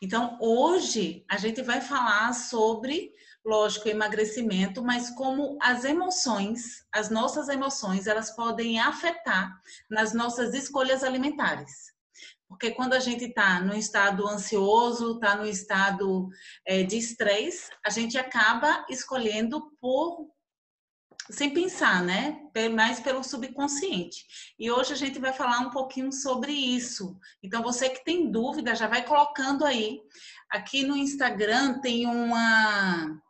Então, hoje a gente vai falar sobre, lógico, emagrecimento, mas como as emoções, as nossas emoções, elas podem afetar nas nossas escolhas alimentares. Porque quando a gente está no estado ansioso, está no estado é, de estresse, a gente acaba escolhendo por sem pensar, né? Mais pelo subconsciente. E hoje a gente vai falar um pouquinho sobre isso. Então, você que tem dúvida, já vai colocando aí. Aqui no Instagram tem uma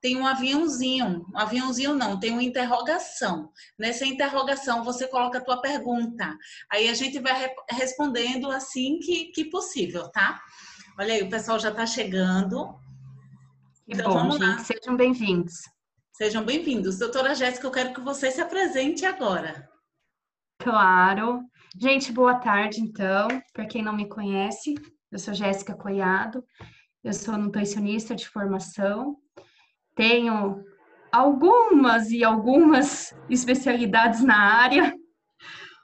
tem um aviãozinho, um aviãozinho não, tem uma interrogação. Nessa interrogação você coloca a tua pergunta. Aí a gente vai respondendo assim que, que possível, tá? Olha aí, o pessoal já está chegando. Então, bom, vamos lá. sejam bem-vindos. Sejam bem-vindos. Doutora Jéssica, eu quero que você se apresente agora. Claro. Gente, boa tarde, então. Para quem não me conhece, eu sou Jéssica Coiado, eu sou nutricionista de formação, tenho algumas e algumas especialidades na área,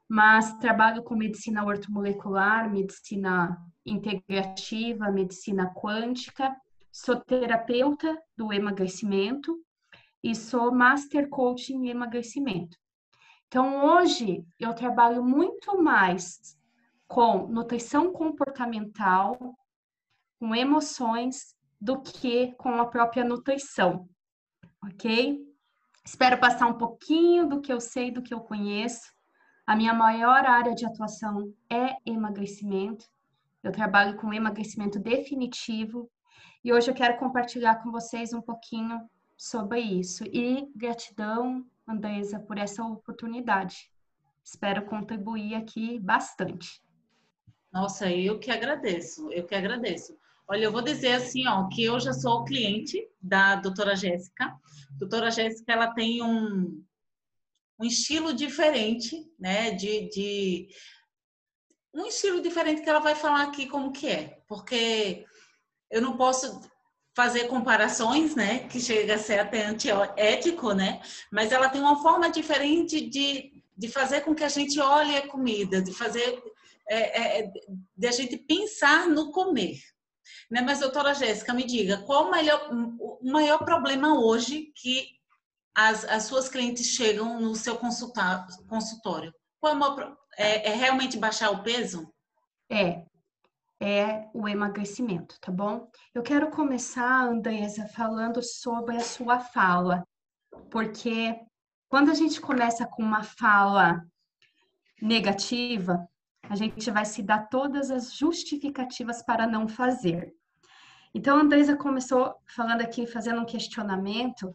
mas trabalho com medicina ortomolecular, medicina integrativa, medicina quântica, sou terapeuta do emagrecimento e sou Master Coach em emagrecimento. Então, hoje eu trabalho muito mais com nutrição comportamental, com emoções, do que com a própria nutrição, ok? Espero passar um pouquinho do que eu sei, do que eu conheço. A minha maior área de atuação é emagrecimento. Eu trabalho com emagrecimento definitivo e hoje eu quero compartilhar com vocês um pouquinho sobre isso. E gratidão, Andresa, por essa oportunidade. Espero contribuir aqui bastante. Nossa, eu que agradeço, eu que agradeço. Olha, eu vou dizer assim, ó, que eu já sou cliente da doutora Jéssica. Doutora Jéssica, ela tem um, um estilo diferente, né, de, de um estilo diferente que ela vai falar aqui como que é, porque eu não posso fazer comparações, né, que chega a ser até antiético, né, mas ela tem uma forma diferente de, de fazer com que a gente olhe a comida, de fazer, é, é, de a gente pensar no comer. Né? Mas, doutora Jéssica, me diga, qual o maior, o maior problema hoje que as, as suas clientes chegam no seu consultório? Qual é, o maior, é, é realmente baixar o peso? É, é o emagrecimento, tá bom? Eu quero começar, Andresa, falando sobre a sua fala, porque quando a gente começa com uma fala negativa, a gente vai se dar todas as justificativas para não fazer. Então, a Andresa começou falando aqui, fazendo um questionamento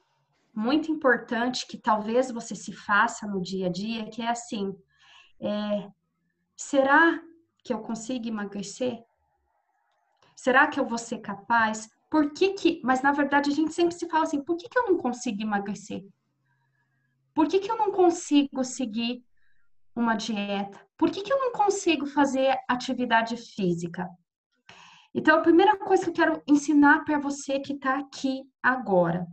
muito importante que talvez você se faça no dia a dia, que é assim: é, será que eu consigo emagrecer? Será que eu vou ser capaz? Por que que... Mas, na verdade, a gente sempre se fala assim, por que que eu não consigo emagrecer? Por que que eu não consigo seguir uma dieta? Por que que eu não consigo fazer atividade física? Então, a primeira coisa que eu quero ensinar para você que está aqui agora,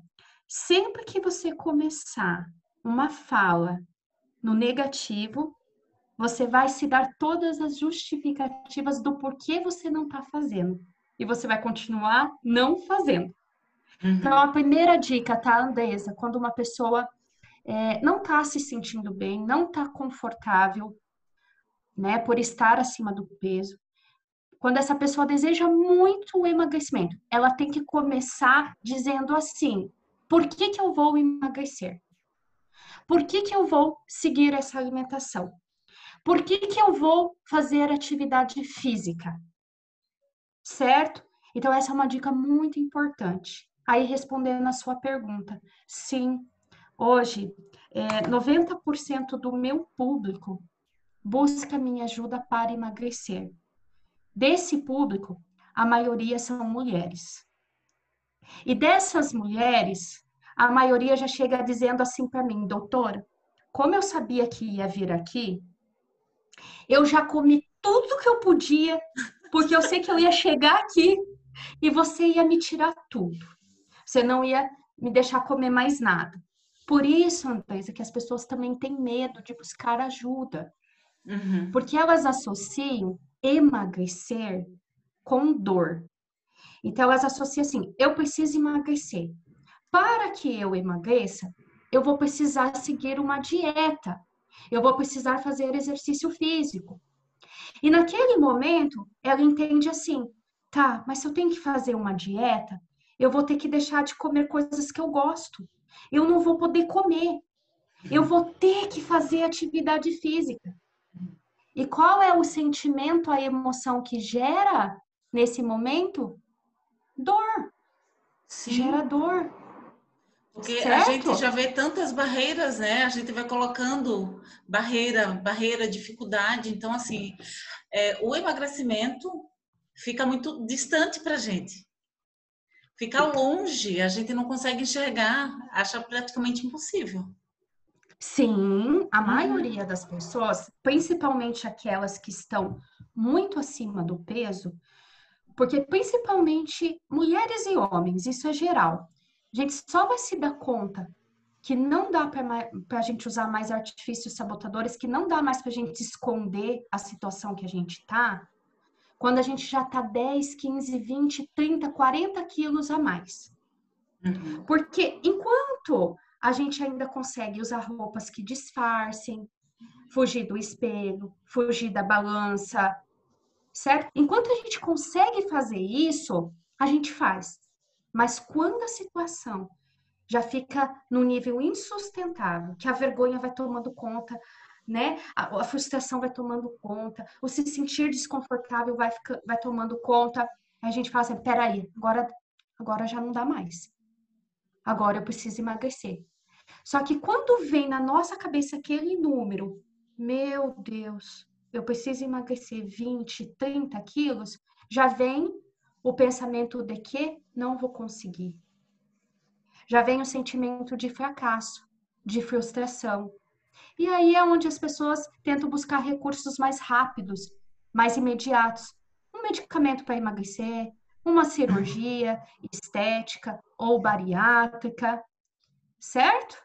sempre que você começar uma fala no negativo, você vai se dar todas as justificativas do porquê você não está fazendo e você vai continuar não fazendo. Uhum. Então, a primeira dica, tá, Andresa? Quando uma pessoa é, não está se sentindo bem, não está confortável, né, por estar acima do peso, quando essa pessoa deseja muito o emagrecimento, ela tem que começar dizendo assim: por que, que eu vou emagrecer? Por que, que eu vou seguir essa alimentação? Por que, que eu vou fazer atividade física? Certo? Então, essa é uma dica muito importante. Aí, respondendo a sua pergunta, sim, hoje, é, 90% do meu público busca minha ajuda para emagrecer. Desse público, a maioria são mulheres. E dessas mulheres, a maioria já chega dizendo assim para mim, doutora, como eu sabia que ia vir aqui, eu já comi tudo que eu podia porque eu sei que eu ia chegar aqui e você ia me tirar tudo. Você não ia me deixar comer mais nada. Por isso, Andresa, que as pessoas também têm medo de buscar ajuda. Uhum. Porque elas associam emagrecer com dor. Então, elas associam assim: eu preciso emagrecer. Para que eu emagreça, eu vou precisar seguir uma dieta, eu vou precisar fazer exercício físico. E naquele momento, ela entende assim: tá, mas se eu tenho que fazer uma dieta, eu vou ter que deixar de comer coisas que eu gosto. Eu não vou poder comer. Eu vou ter que fazer atividade física. E qual é o sentimento, a emoção que gera nesse momento? Dor. Sim. Gera dor. Porque certo? a gente já vê tantas barreiras, né? A gente vai colocando barreira, barreira, dificuldade. Então, assim, é, o emagrecimento fica muito distante para a gente. Fica longe, a gente não consegue enxergar, acha praticamente impossível. Sim, a uhum. maioria das pessoas, principalmente aquelas que estão muito acima do peso, porque principalmente mulheres e homens, isso é geral. A gente só vai se dar conta que não dá para a gente usar mais artifícios sabotadores, que não dá mais para a gente esconder a situação que a gente está, quando a gente já está 10, 15, 20, 30, 40 quilos a mais. Uhum. Porque enquanto a gente ainda consegue usar roupas que disfarcem, fugir do espelho, fugir da balança, certo? Enquanto a gente consegue fazer isso, a gente faz. Mas quando a situação já fica no nível insustentável, que a vergonha vai tomando conta, né? A, a frustração vai tomando conta, o se sentir desconfortável vai, ficar, vai tomando conta. a gente fala assim: peraí, agora, agora já não dá mais. Agora eu preciso emagrecer. Só que quando vem na nossa cabeça aquele número, meu Deus, eu preciso emagrecer 20, 30 quilos, já vem o pensamento de que não vou conseguir. Já vem o sentimento de fracasso, de frustração. E aí é onde as pessoas tentam buscar recursos mais rápidos, mais imediatos. Um medicamento para emagrecer, uma cirurgia estética ou bariátrica, certo?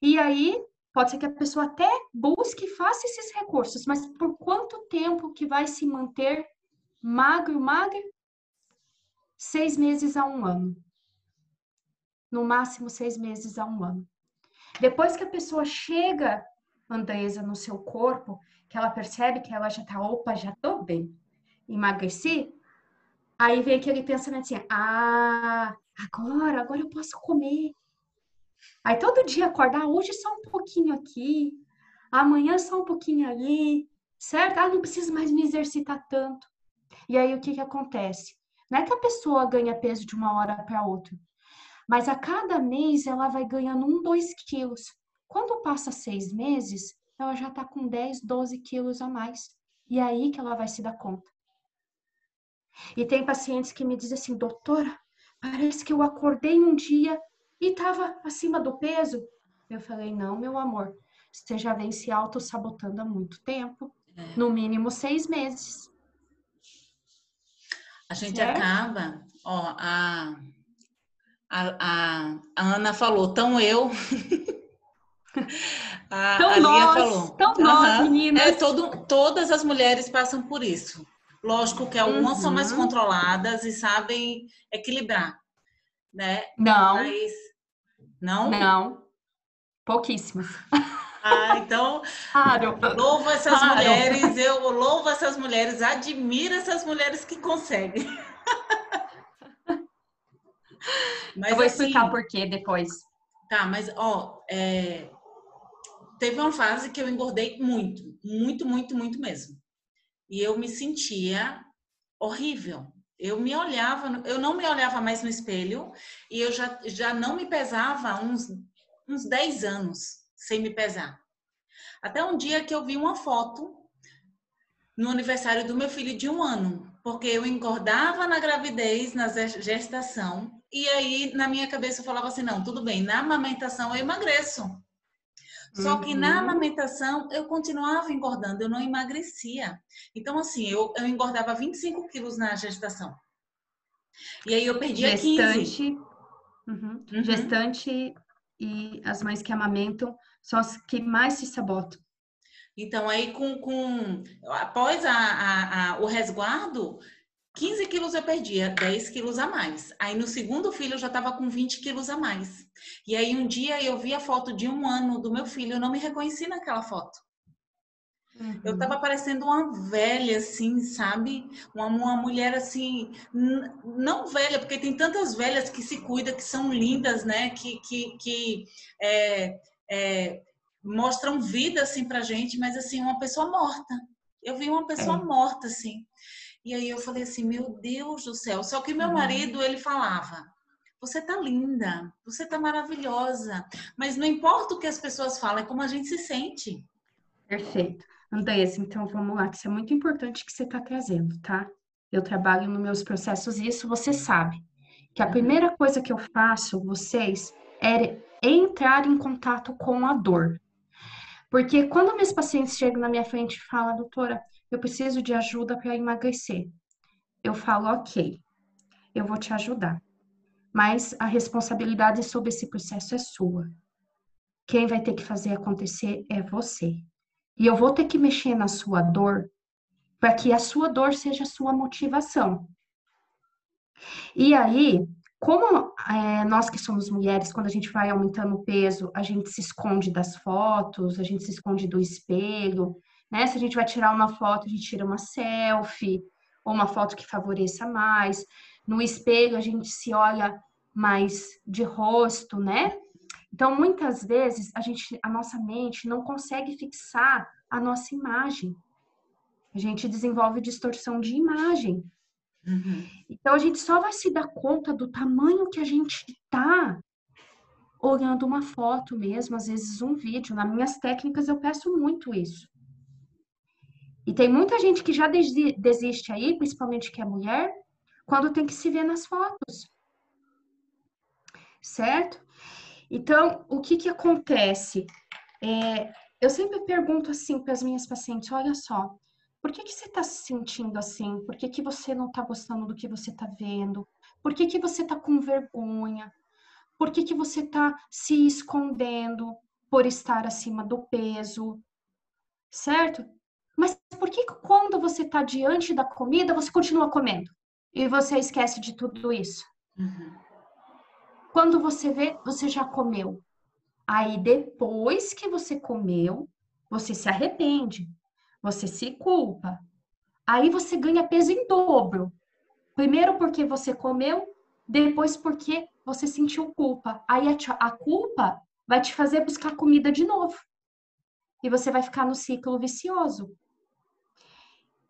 E aí pode ser que a pessoa até busque e faça esses recursos, mas por quanto tempo que vai se manter magro, magro seis meses a um ano. No máximo, seis meses a um ano. Depois que a pessoa chega, Andresa, no seu corpo, que ela percebe que ela já tá, opa, já tô bem, emagreci, aí vem aquele pensamento assim, ah, agora, agora eu posso comer. Aí todo dia acordar, hoje só um pouquinho aqui, amanhã só um pouquinho ali, certo? Ah, não preciso mais me exercitar tanto. E aí o que que acontece? Não é que a pessoa ganha peso de uma hora para outra, mas a cada mês ela vai ganhando um, dois quilos. Quando passa seis meses, ela já está com 10, 12 quilos a mais. E é aí que ela vai se dar conta. E tem pacientes que me dizem assim, doutora, parece que eu acordei um dia e estava acima do peso. Eu falei, não, meu amor, você já vem se auto-sabotando há muito tempo, é. no mínimo seis meses. A gente certo? acaba, ó, a, a, a, Ana falou, tão eu. a, tão a nós, falou. Tão uhum. nós, meninas. É, todo, todas as mulheres passam por isso. Lógico que algumas uhum. são mais uhum. controladas e sabem equilibrar, né? Não. Mas, não? Não. Pouquíssimas. Ah, então, claro. louvo essas claro. mulheres, eu louvo essas mulheres, admiro essas mulheres que conseguem. Mas, eu vou assim, explicar por quê depois. Tá, mas ó, é, teve uma fase que eu engordei muito, muito, muito, muito mesmo. E eu me sentia horrível. Eu me olhava, eu não me olhava mais no espelho e eu já, já não me pesava uns, uns 10 anos sem me pesar. Até um dia que eu vi uma foto no aniversário do meu filho de um ano, porque eu engordava na gravidez, na gestação, e aí na minha cabeça eu falava assim: não, tudo bem, na amamentação eu emagreço. Só que na uhum. amamentação eu continuava engordando, eu não emagrecia. Então, assim, eu, eu engordava 25 quilos na gestação. E aí eu perdia Gestante, 15. Uhum. Uhum. Gestante e as mães que amamentam são as que mais se sabotam. Então, aí, com, com após a, a, a, o resguardo, 15 quilos eu perdia, 10 quilos a mais. Aí no segundo filho eu já estava com 20 quilos a mais. E aí um dia eu vi a foto de um ano do meu filho, eu não me reconheci naquela foto. Uhum. Eu tava parecendo uma velha, assim, sabe? Uma, uma mulher, assim, não velha, porque tem tantas velhas que se cuidam, que são lindas, né? Que, que, que é, é, mostram vida, assim, pra gente, mas, assim, uma pessoa morta. Eu vi uma pessoa é. morta, assim. E aí eu falei assim, meu Deus do céu. Só que meu uhum. marido, ele falava, você tá linda, você tá maravilhosa. Mas não importa o que as pessoas falam, é como a gente se sente. Perfeito. Andressa, então vamos lá, que isso é muito importante que você está trazendo, tá? Eu trabalho nos meus processos e isso você sabe. Que a primeira coisa que eu faço, vocês, é entrar em contato com a dor. Porque quando meus pacientes chegam na minha frente e falam, doutora, eu preciso de ajuda para emagrecer. Eu falo, ok, eu vou te ajudar. Mas a responsabilidade sobre esse processo é sua. Quem vai ter que fazer acontecer é você. E eu vou ter que mexer na sua dor para que a sua dor seja a sua motivação. E aí, como é, nós que somos mulheres, quando a gente vai aumentando o peso, a gente se esconde das fotos, a gente se esconde do espelho, né? Se a gente vai tirar uma foto, a gente tira uma selfie, ou uma foto que favoreça mais. No espelho, a gente se olha mais de rosto, né? Então, muitas vezes, a, gente, a nossa mente não consegue fixar a nossa imagem. A gente desenvolve distorção de imagem. Uhum. Então, a gente só vai se dar conta do tamanho que a gente está olhando uma foto mesmo, às vezes um vídeo. Nas minhas técnicas, eu peço muito isso. E tem muita gente que já desiste aí, principalmente que é mulher, quando tem que se ver nas fotos. Certo? Então, o que que acontece? É, eu sempre pergunto assim para as minhas pacientes, olha só, por que que você está se sentindo assim? Por que que você não está gostando do que você está vendo? Por que que você está com vergonha? Por que que você está se escondendo por estar acima do peso? Certo? Mas por que quando você está diante da comida, você continua comendo? E você esquece de tudo isso? Uhum. Quando você vê, você já comeu. Aí depois que você comeu, você se arrepende, você se culpa. Aí você ganha peso em dobro. Primeiro porque você comeu, depois porque você sentiu culpa. Aí a, a culpa vai te fazer buscar comida de novo. E você vai ficar no ciclo vicioso.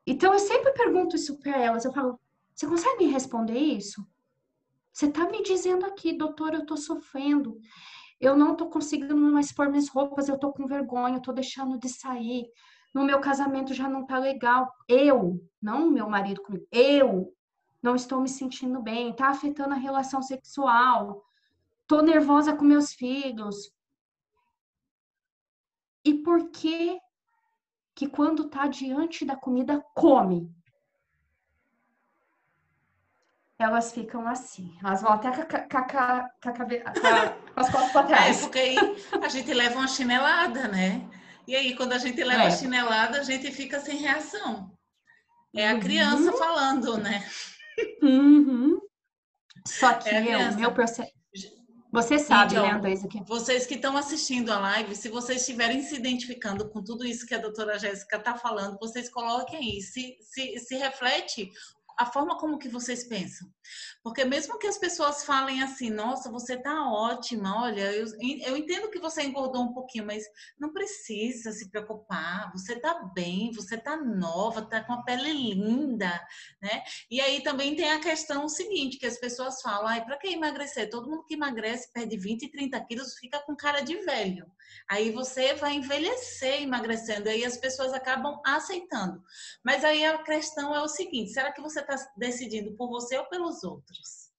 Então eu sempre pergunto isso para elas. Eu falo: você consegue me responder isso? Você está me dizendo aqui, doutor, eu estou sofrendo, eu não estou conseguindo mais pôr minhas roupas, eu estou com vergonha, eu estou deixando de sair, no meu casamento já não está legal. Eu, não meu marido comigo, eu não estou me sentindo bem, está afetando a relação sexual, estou nervosa com meus filhos. E por que que quando está diante da comida come? elas ficam assim. Elas vão até com, as costas para trás. É, porque aí a gente leva uma chinelada, né? E aí, quando a gente leva é. a chinelada, a gente fica sem reação. É a criança uhum. falando, né? Uhum. Só que é o meu processo. Você sabe, então, né, Andresa? Que... Vocês que estão assistindo a live, se vocês estiverem se identificando com tudo isso que a doutora Jéssica está falando, vocês coloquem aí. Se, se, se reflete a forma como que vocês pensam. Porque mesmo que as pessoas falem assim, nossa, você tá ótima, olha, eu, eu entendo que você engordou um pouquinho, mas não precisa se preocupar, você tá bem, você tá nova, tá com a pele linda, né? E aí também tem a questão seguinte, que as pessoas falam, ai, pra que emagrecer? Todo mundo que emagrece, perde 20, 30 quilos, fica com cara de velho. Aí você vai envelhecer emagrecendo, aí as pessoas acabam aceitando. Mas aí a questão é o seguinte, será que você está decidindo por você ou pelos outros?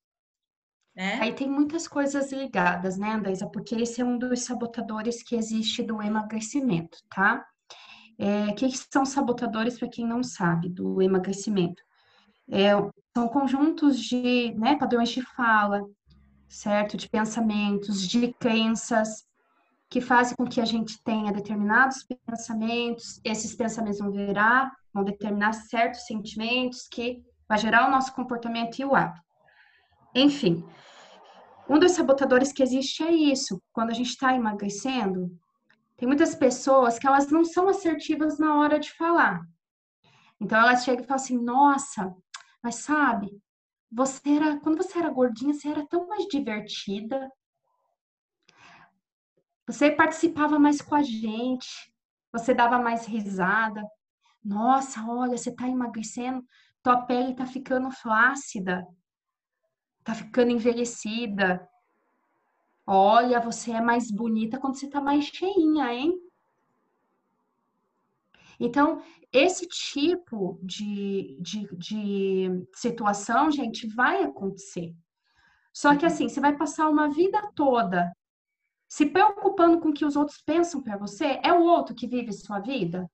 Né? Aí tem muitas coisas ligadas, né, Andresa? Porque esse é um dos sabotadores que existe do emagrecimento, tá? É, o que são sabotadores, para quem não sabe, do emagrecimento? É, são conjuntos de né, padrões de fala, certo? De pensamentos, de crenças, que fazem com que a gente tenha determinados pensamentos, esses pensamentos vão virar, vão determinar certos sentimentos que vai gerar o nosso comportamento e o hábito. Enfim, um dos sabotadores que existe é isso. Quando a gente está emagrecendo, tem muitas pessoas que elas não são assertivas na hora de falar. Então elas chegam e falam assim: "Nossa, mas sabe, você era, quando você era gordinha, você era tão mais divertida. Você participava mais com a gente, você dava mais risada. Nossa, olha, você tá emagrecendo, tua pele tá ficando flácida, tá ficando envelhecida. Olha, você é mais bonita quando você tá mais cheinha, hein? Então, esse tipo de, de, de situação, gente, vai acontecer. Só que assim, você vai passar uma vida toda se preocupando com o que os outros pensam para você, é o outro que vive sua vida?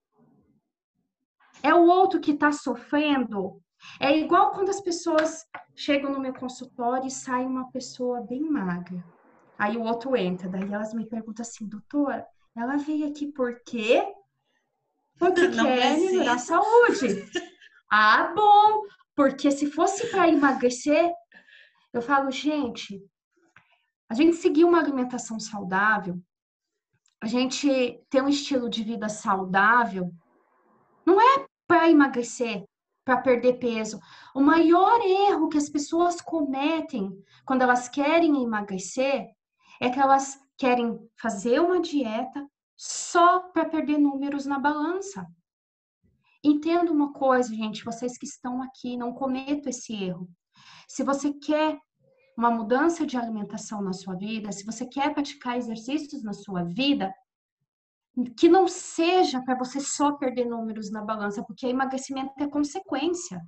É o outro que está sofrendo? É igual quando as pessoas chegam no meu consultório e sai uma pessoa bem magra. Aí o outro entra, daí elas me perguntam assim, doutora, ela veio aqui por quê? Porque Não quer melhorar a saúde. ah, bom, porque se fosse para emagrecer, eu falo, gente, a gente seguir uma alimentação saudável, a gente ter um estilo de vida saudável, não é para emagrecer, para perder peso. O maior erro que as pessoas cometem quando elas querem emagrecer é que elas querem fazer uma dieta só para perder números na balança. Entenda uma coisa, gente, vocês que estão aqui, não cometam esse erro. Se você quer uma mudança de alimentação na sua vida, se você quer praticar exercícios na sua vida, que não seja para você só perder números na balança, porque emagrecimento é consequência.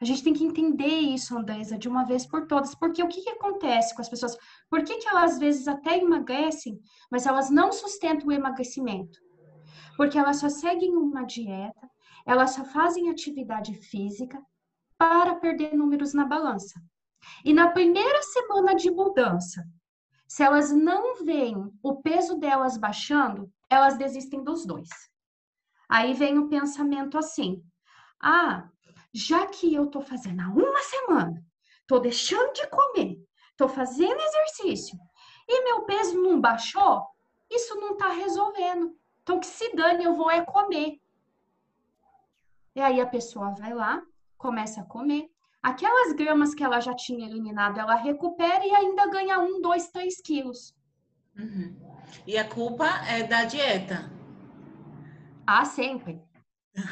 A gente tem que entender isso, Andresa, de uma vez por todas. Porque o que, que acontece com as pessoas? Por que, que elas às vezes até emagrecem, mas elas não sustentam o emagrecimento? Porque elas só seguem uma dieta, elas só fazem atividade física para perder números na balança. E na primeira semana de mudança, se elas não veem o peso delas baixando, elas desistem dos dois. Aí vem o pensamento assim: ah, já que eu tô fazendo há uma semana, tô deixando de comer, tô fazendo exercício e meu peso não baixou, isso não tá resolvendo. Então que se dane, eu vou é comer. E aí a pessoa vai lá, começa a comer, aquelas gramas que ela já tinha eliminado, ela recupera e ainda ganha um, dois, três quilos. Uhum. E a culpa é da dieta? Ah, sempre.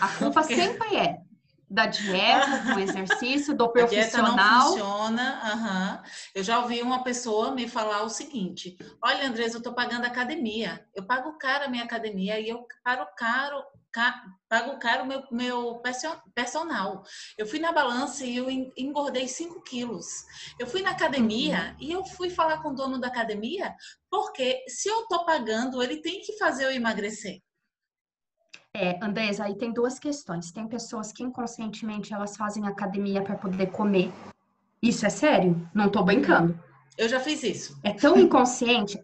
A culpa Porque... sempre é da dieta, do exercício, do profissional. A dieta não funciona. Uhum. Eu já ouvi uma pessoa me falar o seguinte: Olha, Andresa, eu estou pagando academia. Eu pago caro a minha academia e eu paro caro pago caro meu, meu personal. Eu fui na balança e eu engordei 5 quilos. Eu fui na academia uhum. e eu fui falar com o dono da academia, porque se eu tô pagando, ele tem que fazer eu emagrecer. É, Andrés, aí tem duas questões. Tem pessoas que inconscientemente elas fazem academia para poder comer. Isso é sério? Não tô brincando. Eu já fiz isso. É tão inconsciente.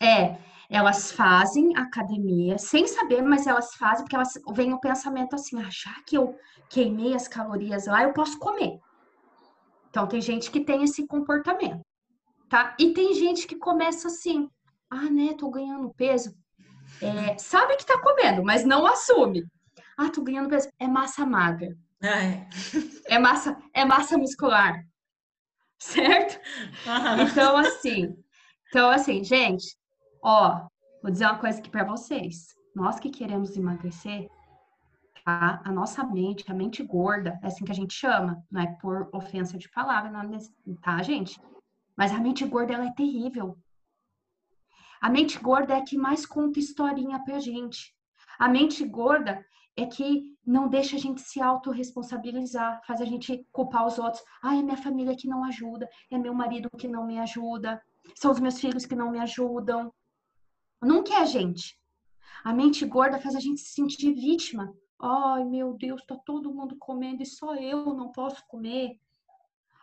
É, elas fazem academia sem saber, mas elas fazem porque elas vem o pensamento assim, ah, já que eu queimei as calorias lá, eu posso comer. Então tem gente que tem esse comportamento, tá? E tem gente que começa assim, ah, né, tô ganhando peso. É, sabe que tá comendo, mas não assume. Ah, tô ganhando peso. É massa magra. É, é massa, é massa muscular. Certo? Uhum. Então, assim, então, assim, gente, Ó, vou dizer uma coisa aqui para vocês. Nós que queremos emagrecer, tá? A nossa mente, a mente gorda, é assim que a gente chama, não é por ofensa de palavra, não, é tá, gente? Mas a mente gorda, ela é terrível. A mente gorda é que mais conta historinha pra gente. A mente gorda é que não deixa a gente se autorresponsabilizar, faz a gente culpar os outros. Ah, é minha família que não ajuda, é meu marido que não me ajuda, são os meus filhos que não me ajudam. Nunca é a gente. A mente gorda faz a gente se sentir vítima. Ai, meu Deus, tá todo mundo comendo e só eu não posso comer.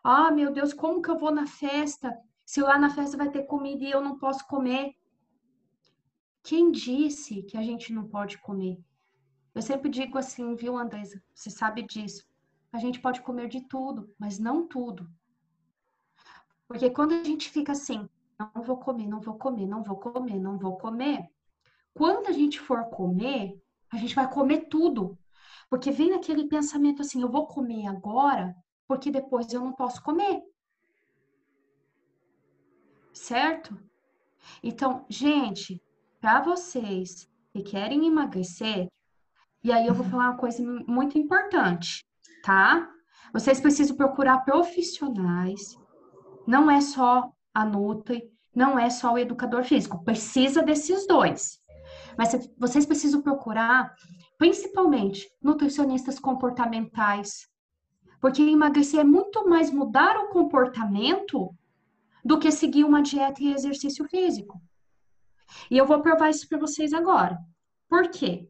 Ah, meu Deus, como que eu vou na festa? Se lá na festa vai ter comida e eu não posso comer. Quem disse que a gente não pode comer? Eu sempre digo assim, viu, Andresa? Você sabe disso. a gente pode comer de tudo, mas não tudo. Porque quando a gente fica assim, não vou comer, não vou comer, não vou comer, não vou comer, quando a gente for comer, a gente vai comer tudo. Porque vem aquele pensamento assim, eu vou comer agora, porque depois eu não posso comer. Certo? Então, gente, para vocês que querem emagrecer, e aí eu vou falar uma coisa muito importante, tá? Vocês precisam procurar profissionais. Não é só a Nutri, não é só o educador físico, precisa desses dois. Mas vocês precisam procurar, principalmente, nutricionistas comportamentais. Porque emagrecer é muito mais mudar o comportamento do que seguir uma dieta e exercício físico. E eu vou provar isso para vocês agora. Por quê?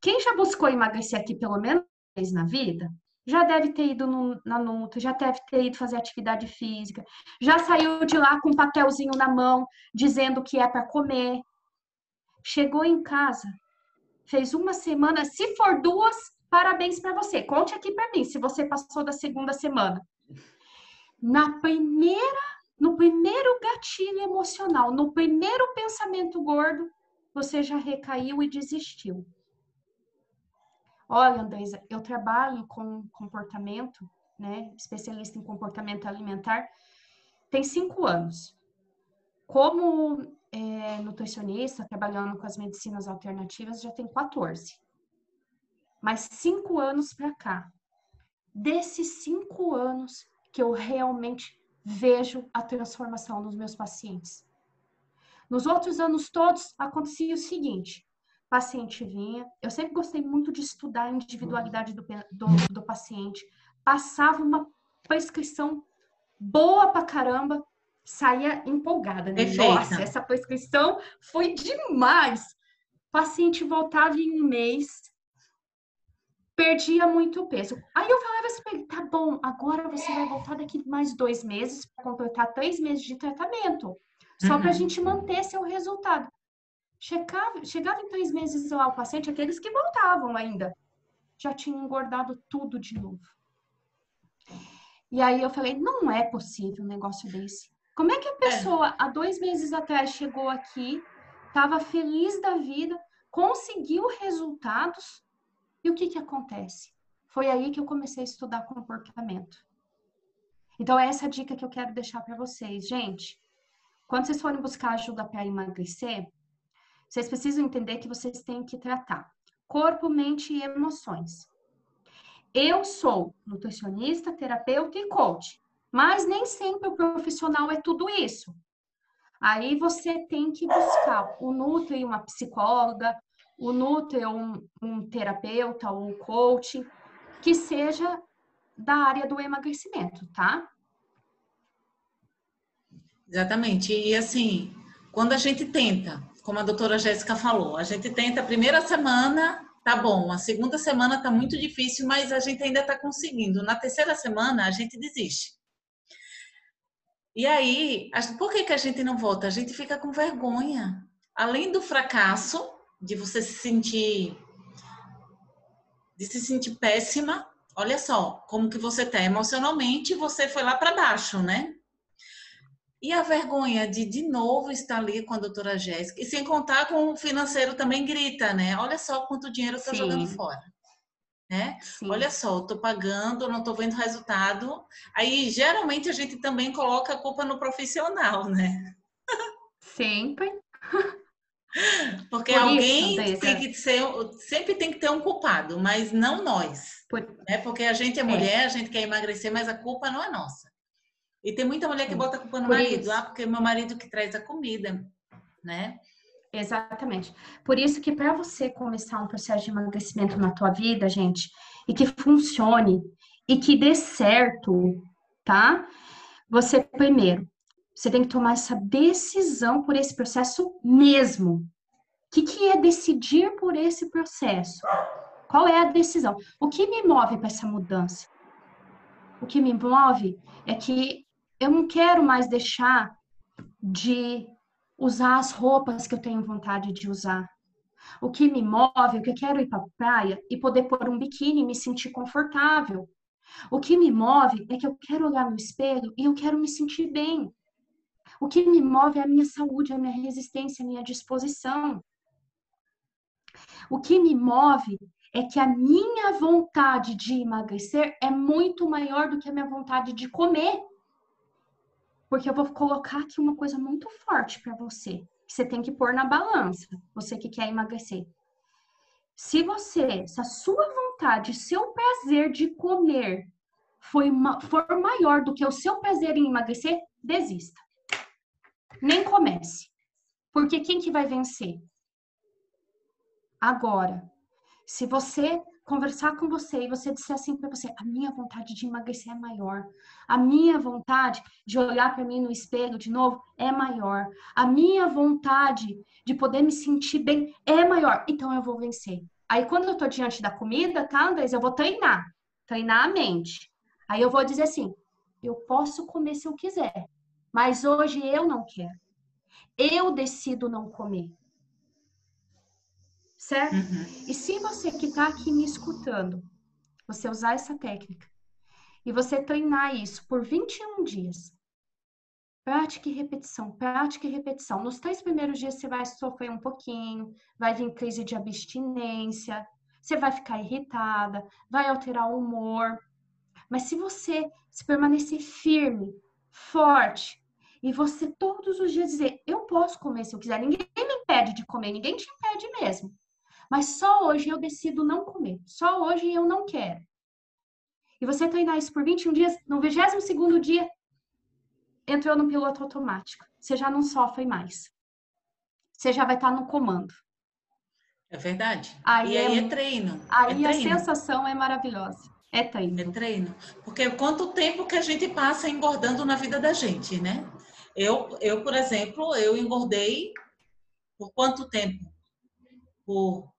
Quem já buscou emagrecer aqui pelo menos uma vez na vida, já deve ter ido no, na luta, já deve ter ido fazer atividade física, já saiu de lá com um papelzinho na mão dizendo que é para comer. Chegou em casa, fez uma semana, se for duas, parabéns para você. Conte aqui para mim se você passou da segunda semana. Na primeira no primeiro gatilho emocional, no primeiro pensamento gordo, você já recaiu e desistiu. Olha, Andresa, eu trabalho com comportamento, né? Especialista em comportamento alimentar, tem cinco anos. Como é, nutricionista, trabalhando com as medicinas alternativas, já tem 14. Mas cinco anos para cá. Desses cinco anos que eu realmente vejo a transformação nos meus pacientes. Nos outros anos todos, acontecia o seguinte: paciente vinha, eu sempre gostei muito de estudar a individualidade do, do, do paciente, passava uma prescrição boa pra caramba, saía empolgada, né? Nossa, essa prescrição foi demais! O paciente voltava em um mês, perdia muito peso. Aí eu falava assim pra ele, tá bom, agora você vai voltar daqui mais dois meses para completar três meses de tratamento. Só uhum. para a gente manter seu resultado. Chegava, chegava em três meses lá o paciente, aqueles que voltavam ainda, já tinham engordado tudo de novo. E aí eu falei, não é possível um negócio desse. Como é que a é. pessoa, é. há dois meses atrás, chegou aqui, estava feliz da vida, conseguiu resultados, e o que, que acontece? Foi aí que eu comecei a estudar comportamento. Então, é essa dica que eu quero deixar para vocês. Gente, quando vocês forem buscar ajuda para emagrecer, vocês precisam entender que vocês têm que tratar corpo, mente e emoções. Eu sou nutricionista, terapeuta e coach, mas nem sempre o profissional é tudo isso. Aí você tem que buscar o Nutri, uma psicóloga, o ou um, um terapeuta ou um coach que seja da área do emagrecimento, tá? Exatamente. E assim, quando a gente tenta, como a doutora Jéssica falou, a gente tenta a primeira semana, tá bom, a segunda semana tá muito difícil, mas a gente ainda tá conseguindo. Na terceira semana, a gente desiste. E aí, por que, que a gente não volta? A gente fica com vergonha. Além do fracasso, de você se sentir de se sentir péssima. Olha só, como que você tá emocionalmente, você foi lá para baixo, né? E a vergonha de de novo estar ali com a doutora Jéssica, e sem contar com o financeiro também grita, né? Olha só quanto dinheiro eu tô Sim. jogando fora. Né? Olha só, eu tô pagando, não tô vendo resultado. Aí, geralmente, a gente também coloca a culpa no profissional, né? Sempre. Porque Por alguém isso, tem que ser, sempre tem que ter um culpado, mas não nós. Por... Né? Porque a gente é, é. mulher, é. a gente quer emagrecer, mas a culpa não é nossa. E tem muita mulher que bota a culpa no Por marido, isso. ah, porque é meu marido que traz a comida, né? Exatamente. Por isso que para você começar um processo de emagrecimento na tua vida, gente, e que funcione e que dê certo, tá? Você primeiro você tem que tomar essa decisão por esse processo mesmo. O que, que é decidir por esse processo? Qual é a decisão? O que me move para essa mudança? O que me move é que eu não quero mais deixar de usar as roupas que eu tenho vontade de usar. O que me move é que eu quero ir para a praia e poder pôr um biquíni e me sentir confortável. O que me move é que eu quero olhar no espelho e eu quero me sentir bem. O que me move é a minha saúde, a minha resistência, a minha disposição. O que me move é que a minha vontade de emagrecer é muito maior do que a minha vontade de comer. Porque eu vou colocar aqui uma coisa muito forte para você, que você tem que pôr na balança, você que quer emagrecer. Se você, se a sua vontade, seu prazer de comer foi, for maior do que o seu prazer em emagrecer, desista. Nem comece. Porque quem que vai vencer? Agora, se você conversar com você e você disser assim para você, a minha vontade de emagrecer é maior, a minha vontade de olhar para mim no espelho de novo é maior, a minha vontade de poder me sentir bem é maior, então eu vou vencer. Aí quando eu tô diante da comida, tá, Andrés, eu vou treinar, treinar a mente. Aí eu vou dizer assim, eu posso comer se eu quiser, mas hoje eu não quero. Eu decido não comer certo? Uhum. E se você que está aqui me escutando, você usar essa técnica e você treinar isso por 21 dias, prática e repetição, prática e repetição. Nos três primeiros dias você vai sofrer um pouquinho, vai vir crise de abstinência, você vai ficar irritada, vai alterar o humor. Mas se você se permanecer firme, forte, e você todos os dias dizer, eu posso comer se eu quiser, ninguém me impede de comer, ninguém te impede mesmo. Mas só hoje eu decido não comer. Só hoje eu não quero. E você treinar isso por 21 dias, no 22 dia, entrou no piloto automático. Você já não sofre mais. Você já vai estar no comando. É verdade. Aí e aí é, é treino. Aí é a sensação é maravilhosa. É treino. É treino. Porque quanto tempo que a gente passa engordando na vida da gente, né? Eu, eu por exemplo, eu engordei por quanto tempo? Por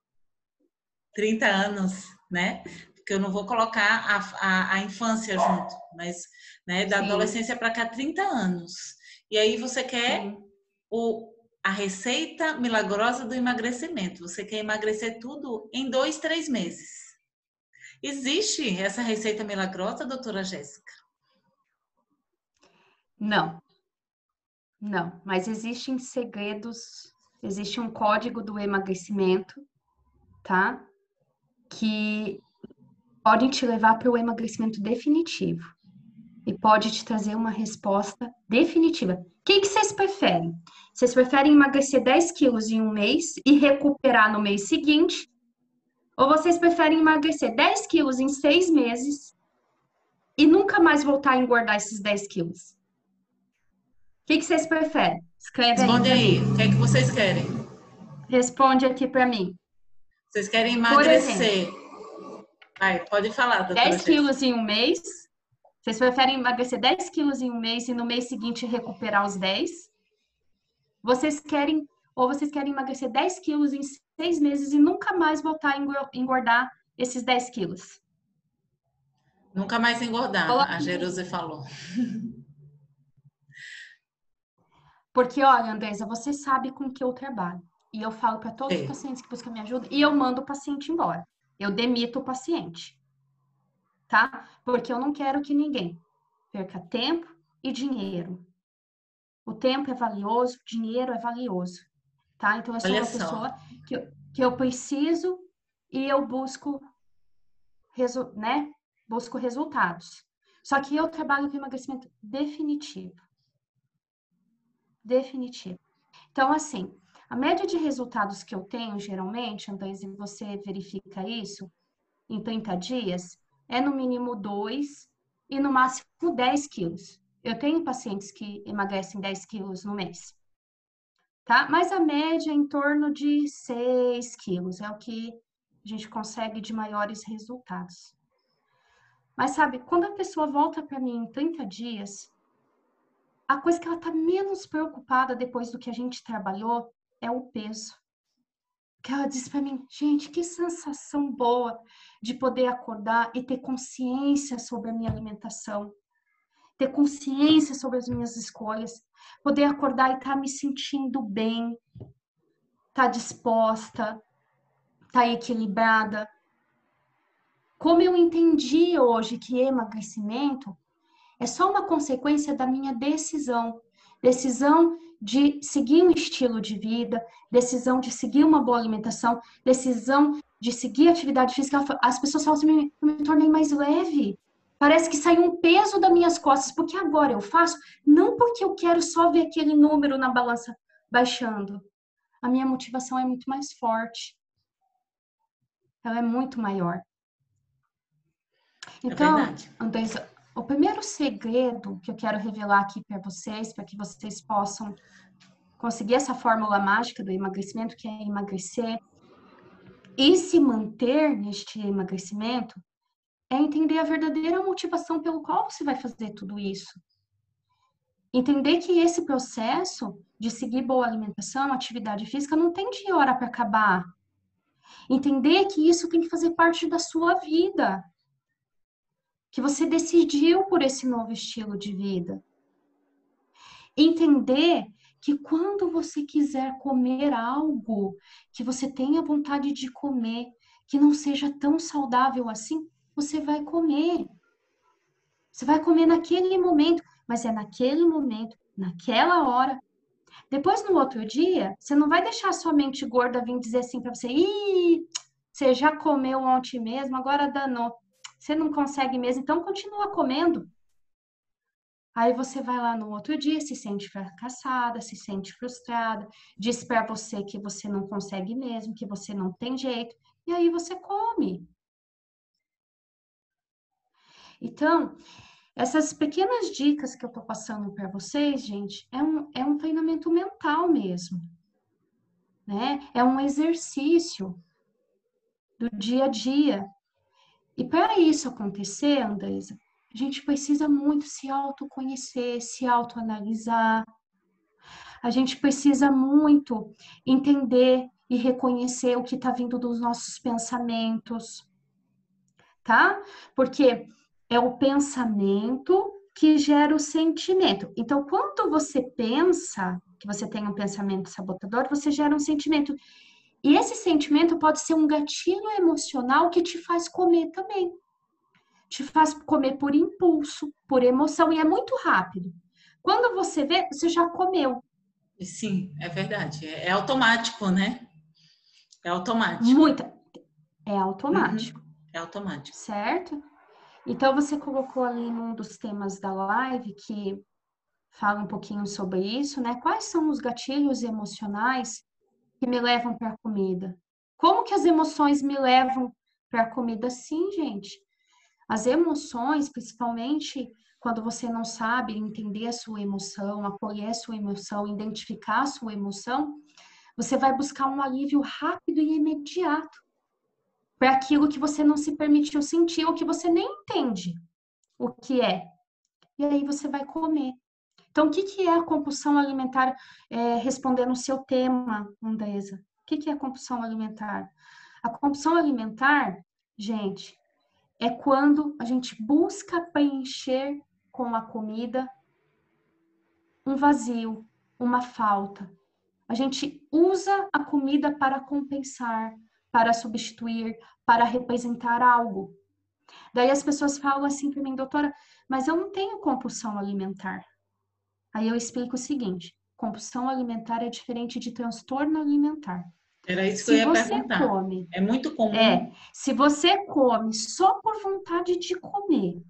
30 anos, né? Porque eu não vou colocar a, a, a infância junto, mas né, da Sim. adolescência para cá, 30 anos. E aí você quer o, a receita milagrosa do emagrecimento. Você quer emagrecer tudo em dois, três meses. Existe essa receita milagrosa, doutora Jéssica? Não. Não, mas existem segredos, existe um código do emagrecimento, tá? que podem te levar para o emagrecimento definitivo e pode te trazer uma resposta definitiva. O que, que vocês preferem? Vocês preferem emagrecer 10 quilos em um mês e recuperar no mês seguinte? Ou vocês preferem emagrecer 10 quilos em seis meses e nunca mais voltar a engordar esses 10 quilos? O que, que vocês preferem? Escreve Responde aí. O que é que vocês querem? Responde aqui para mim. Vocês querem emagrecer. Vai, pode falar, doutora. 10 quilos em um mês. Vocês preferem emagrecer 10 quilos em um mês e no mês seguinte recuperar os 10? Vocês querem, ou vocês querem emagrecer 10 quilos em seis meses e nunca mais voltar a engordar esses 10 quilos? Nunca mais engordar, a Jeruse falou. Porque, olha, Andresa, você sabe com que eu trabalho. E eu falo para todos Sim. os pacientes que buscam minha ajuda e eu mando o paciente embora. Eu demito o paciente. Tá? Porque eu não quero que ninguém perca tempo e dinheiro. O tempo é valioso, o dinheiro é valioso. Tá? Então eu sou Olha uma só. pessoa que eu, que eu preciso e eu busco, né? busco resultados. Só que eu trabalho com emagrecimento definitivo. Definitivo. Então, assim, a média de resultados que eu tenho, geralmente, Andrés, e você verifica isso, em 30 dias, é no mínimo 2 e no máximo 10 quilos. Eu tenho pacientes que emagrecem 10 quilos no mês. Tá? Mas a média é em torno de 6 quilos, é o que a gente consegue de maiores resultados. Mas sabe, quando a pessoa volta para mim em 30 dias, a coisa que ela está menos preocupada depois do que a gente trabalhou é o peso. Que ela diz para mim, gente, que sensação boa de poder acordar e ter consciência sobre a minha alimentação, ter consciência sobre as minhas escolhas, poder acordar e estar tá me sentindo bem, estar tá disposta, estar tá equilibrada. Como eu entendi hoje que emagrecimento é só uma consequência da minha decisão. Decisão de seguir um estilo de vida, decisão de seguir uma boa alimentação, decisão de seguir atividade física. As pessoas falam assim, eu me tornei mais leve. Parece que saiu um peso das minhas costas, porque agora eu faço, não porque eu quero só ver aquele número na balança baixando. A minha motivação é muito mais forte. Ela é muito maior. É então, é o primeiro segredo que eu quero revelar aqui para vocês, para que vocês possam conseguir essa fórmula mágica do emagrecimento, que é emagrecer e se manter neste emagrecimento, é entender a verdadeira motivação pelo qual você vai fazer tudo isso. Entender que esse processo de seguir boa alimentação, atividade física, não tem de hora para acabar. Entender que isso tem que fazer parte da sua vida que você decidiu por esse novo estilo de vida. Entender que quando você quiser comer algo que você tenha vontade de comer, que não seja tão saudável assim, você vai comer. Você vai comer naquele momento, mas é naquele momento, naquela hora. Depois, no outro dia, você não vai deixar sua mente gorda vir dizer assim para você: ih, você já comeu ontem mesmo, agora danou. Você não consegue mesmo, então continua comendo. Aí você vai lá no outro dia, se sente fracassada, se sente frustrada, diz para você que você não consegue mesmo, que você não tem jeito, e aí você come. Então, essas pequenas dicas que eu tô passando para vocês, gente, é um, é um treinamento mental mesmo, né? É um exercício do dia a dia, e para isso acontecer, Andresa, a gente precisa muito se autoconhecer, se autoanalisar. A gente precisa muito entender e reconhecer o que está vindo dos nossos pensamentos, tá? Porque é o pensamento que gera o sentimento. Então, quando você pensa que você tem um pensamento sabotador, você gera um sentimento. E esse sentimento pode ser um gatilho emocional que te faz comer também. Te faz comer por impulso, por emoção, e é muito rápido. Quando você vê, você já comeu. Sim, é verdade. É, é automático, né? É automático. Muita. É automático. Uhum. É automático. Certo? Então, você colocou ali num dos temas da live que fala um pouquinho sobre isso, né? Quais são os gatilhos emocionais que me levam para a comida? Como que as emoções me levam para a comida? Sim, gente. As emoções, principalmente quando você não sabe entender a sua emoção, acolher a sua emoção, identificar a sua emoção, você vai buscar um alívio rápido e imediato para aquilo que você não se permitiu sentir ou que você nem entende o que é. E aí você vai comer. Então, o que, que é a compulsão alimentar, é, respondendo o seu tema, Andresa? O que, que é a compulsão alimentar? A compulsão alimentar, gente, é quando a gente busca preencher com a comida um vazio, uma falta. A gente usa a comida para compensar, para substituir, para representar algo. Daí as pessoas falam assim para mim, doutora, mas eu não tenho compulsão alimentar. Aí eu explico o seguinte: compulsão alimentar é diferente de transtorno alimentar. Era isso que se eu ia perguntar. Come, é muito comum. É, se você come só por vontade de comer,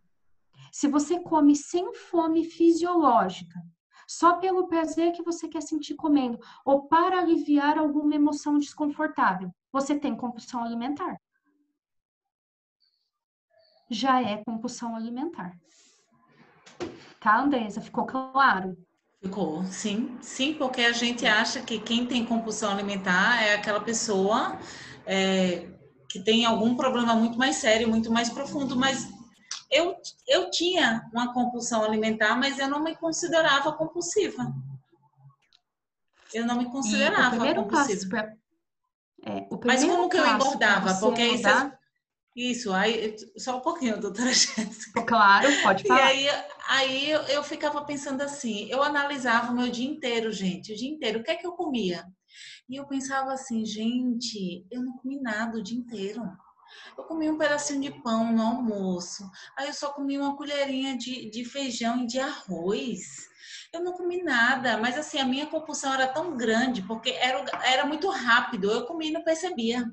se você come sem fome fisiológica, só pelo prazer que você quer sentir comendo, ou para aliviar alguma emoção desconfortável, você tem compulsão alimentar. Já é compulsão alimentar. Tá, Andresa? Ficou claro? Ficou, sim. Sim, porque a gente acha que quem tem compulsão alimentar é aquela pessoa é, que tem algum problema muito mais sério, muito mais profundo, mas eu, eu tinha uma compulsão alimentar, mas eu não me considerava compulsiva. Eu não me considerava compulsiva. Pra... É, mas como que eu engordava? Porque isso, isso, aí, só um pouquinho, doutora Jéssica. Claro, pode falar. E aí, aí eu, eu ficava pensando assim, eu analisava o meu dia inteiro, gente, o dia inteiro, o que é que eu comia? E eu pensava assim, gente, eu não comi nada o dia inteiro. Eu comi um pedacinho de pão no almoço. Aí eu só comi uma colherinha de, de feijão e de arroz. Eu não comi nada, mas assim, a minha compulsão era tão grande, porque era, era muito rápido. Eu comi e não percebia.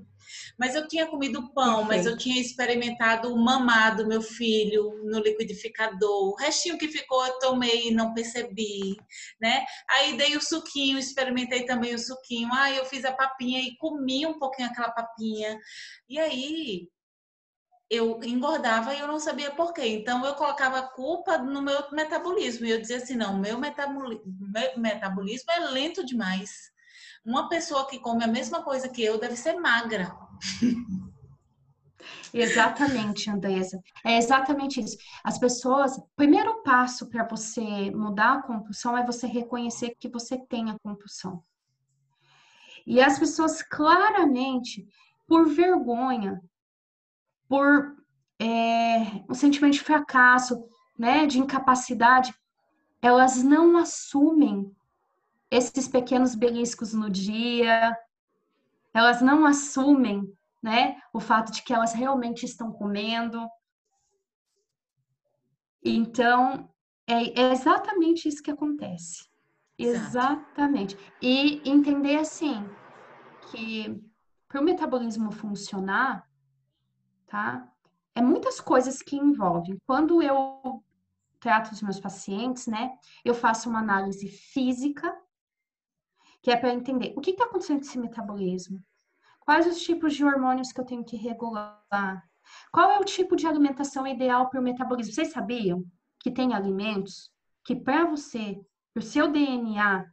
Mas eu tinha comido pão, mas eu tinha experimentado o mamado meu filho no liquidificador. O restinho que ficou eu tomei e não percebi, né? Aí dei o suquinho, experimentei também o suquinho. Aí eu fiz a papinha e comi um pouquinho aquela papinha. E aí eu engordava e eu não sabia por quê. Então eu colocava a culpa no meu metabolismo. E eu dizia assim: não, meu metabolismo é lento demais. Uma pessoa que come a mesma coisa que eu deve ser magra. Exatamente, Andresa. É exatamente isso. As pessoas, o primeiro passo para você mudar a compulsão é você reconhecer que você tem a compulsão. E as pessoas claramente, por vergonha, por é, um sentimento de fracasso, né, de incapacidade, elas não assumem esses pequenos beliscos no dia, elas não assumem, né, o fato de que elas realmente estão comendo. Então, é, exatamente isso que acontece. Exatamente. E entender assim que para o metabolismo funcionar, tá? É muitas coisas que envolvem. Quando eu trato os meus pacientes, né, eu faço uma análise física que é para entender o que está acontecendo com esse metabolismo, quais os tipos de hormônios que eu tenho que regular, qual é o tipo de alimentação ideal para o metabolismo. Vocês sabiam que tem alimentos que para você, para o seu DNA,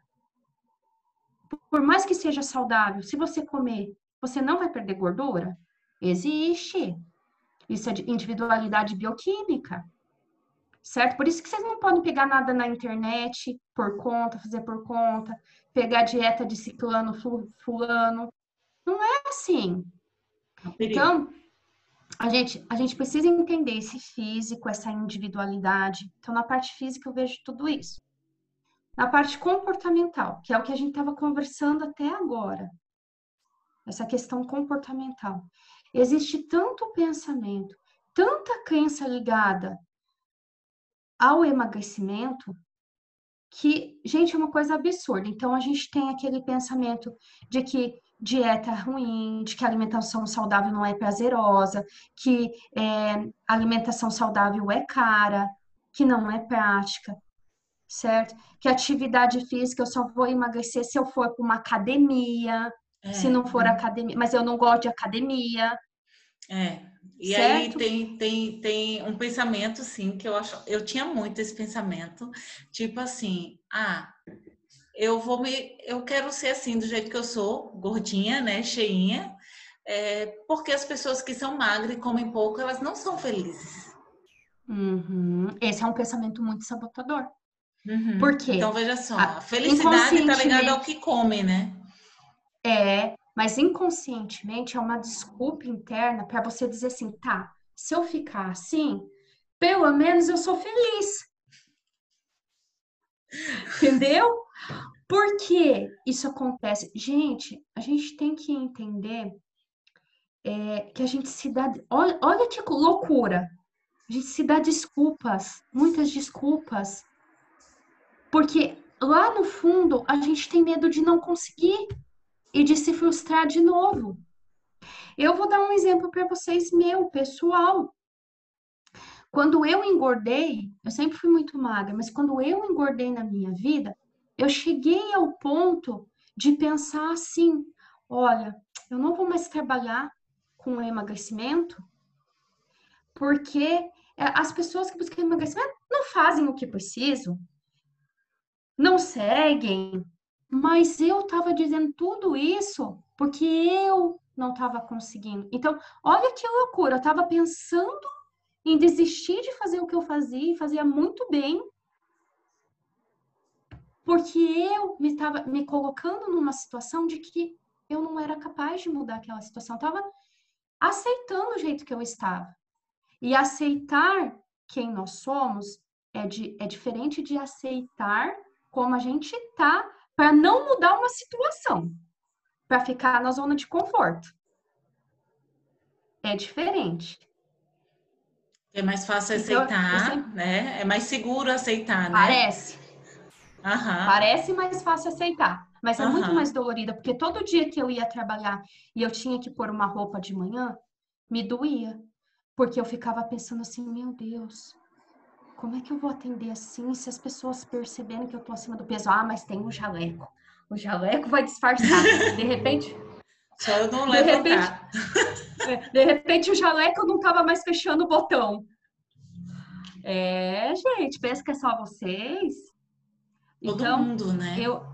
por mais que seja saudável, se você comer, você não vai perder gordura? Existe. Isso é de individualidade bioquímica certo? Por isso que vocês não podem pegar nada na internet por conta, fazer por conta, pegar dieta de ciclano, fulano. Não é assim. Então, a gente, a gente precisa entender esse físico, essa individualidade. Então, na parte física, eu vejo tudo isso. Na parte comportamental, que é o que a gente estava conversando até agora, essa questão comportamental. Existe tanto pensamento, tanta crença ligada ao emagrecimento que, gente, é uma coisa absurda. Então, a gente tem aquele pensamento de que dieta é ruim, de que alimentação saudável não é prazerosa, que é, alimentação saudável é cara, que não é prática, certo? Que atividade física eu só vou emagrecer se eu for para uma academia, é, se não for é. academia, mas eu não gosto de academia. É, e certo? aí tem, tem, tem um pensamento, sim, que eu acho. Eu tinha muito esse pensamento, tipo assim, ah, eu vou me. Eu quero ser assim, do jeito que eu sou, gordinha, né? Cheinha. É, porque as pessoas que são magras e comem pouco, elas não são felizes. Uhum. Esse é um pensamento muito sabotador. Uhum. Por quê? Então, veja só, a felicidade está ligada ao que come, né? É, mas inconscientemente é uma desculpa interna para você dizer assim, tá, se eu ficar assim, pelo menos eu sou feliz. Entendeu? Por que isso acontece? Gente, a gente tem que entender é, que a gente se dá. Olha, olha que loucura! A gente se dá desculpas, muitas desculpas, porque lá no fundo a gente tem medo de não conseguir e de se frustrar de novo. Eu vou dar um exemplo para vocês meu, pessoal. Quando eu engordei, eu sempre fui muito magra, mas quando eu engordei na minha vida, eu cheguei ao ponto de pensar assim: olha, eu não vou mais trabalhar com emagrecimento, porque é, as pessoas que buscam emagrecimento não fazem o que precisam, não seguem, mas eu estava dizendo tudo isso porque eu não estava conseguindo. Então, olha que loucura. Eu estava pensando em desistir de fazer o que eu fazia e fazia muito bem. Porque eu me estava me colocando numa situação de que eu não era capaz de mudar aquela situação. Estava aceitando o jeito que eu estava. E aceitar quem nós somos é, de, é diferente de aceitar como a gente está para não mudar uma situação, para ficar na zona de conforto. é diferente. É mais fácil então, aceitar, sempre... né? É mais seguro aceitar, né? Parece. Uhum. Parece mais fácil aceitar, mas é uhum. muito mais dolorida, porque todo dia que eu ia trabalhar e eu tinha que pôr uma roupa de manhã, me doía, porque eu ficava pensando assim, meu Deus, como é que eu vou atender assim se as pessoas perceberem que eu tô acima do peso? Ah, mas tem um jaleco. O jaleco vai disfarçar. De repente. Só eu não de repente, é, de repente o jaleco não tava mais fechando o botão. É, gente, pensa que é só vocês. Todo então, mundo, né? Eu,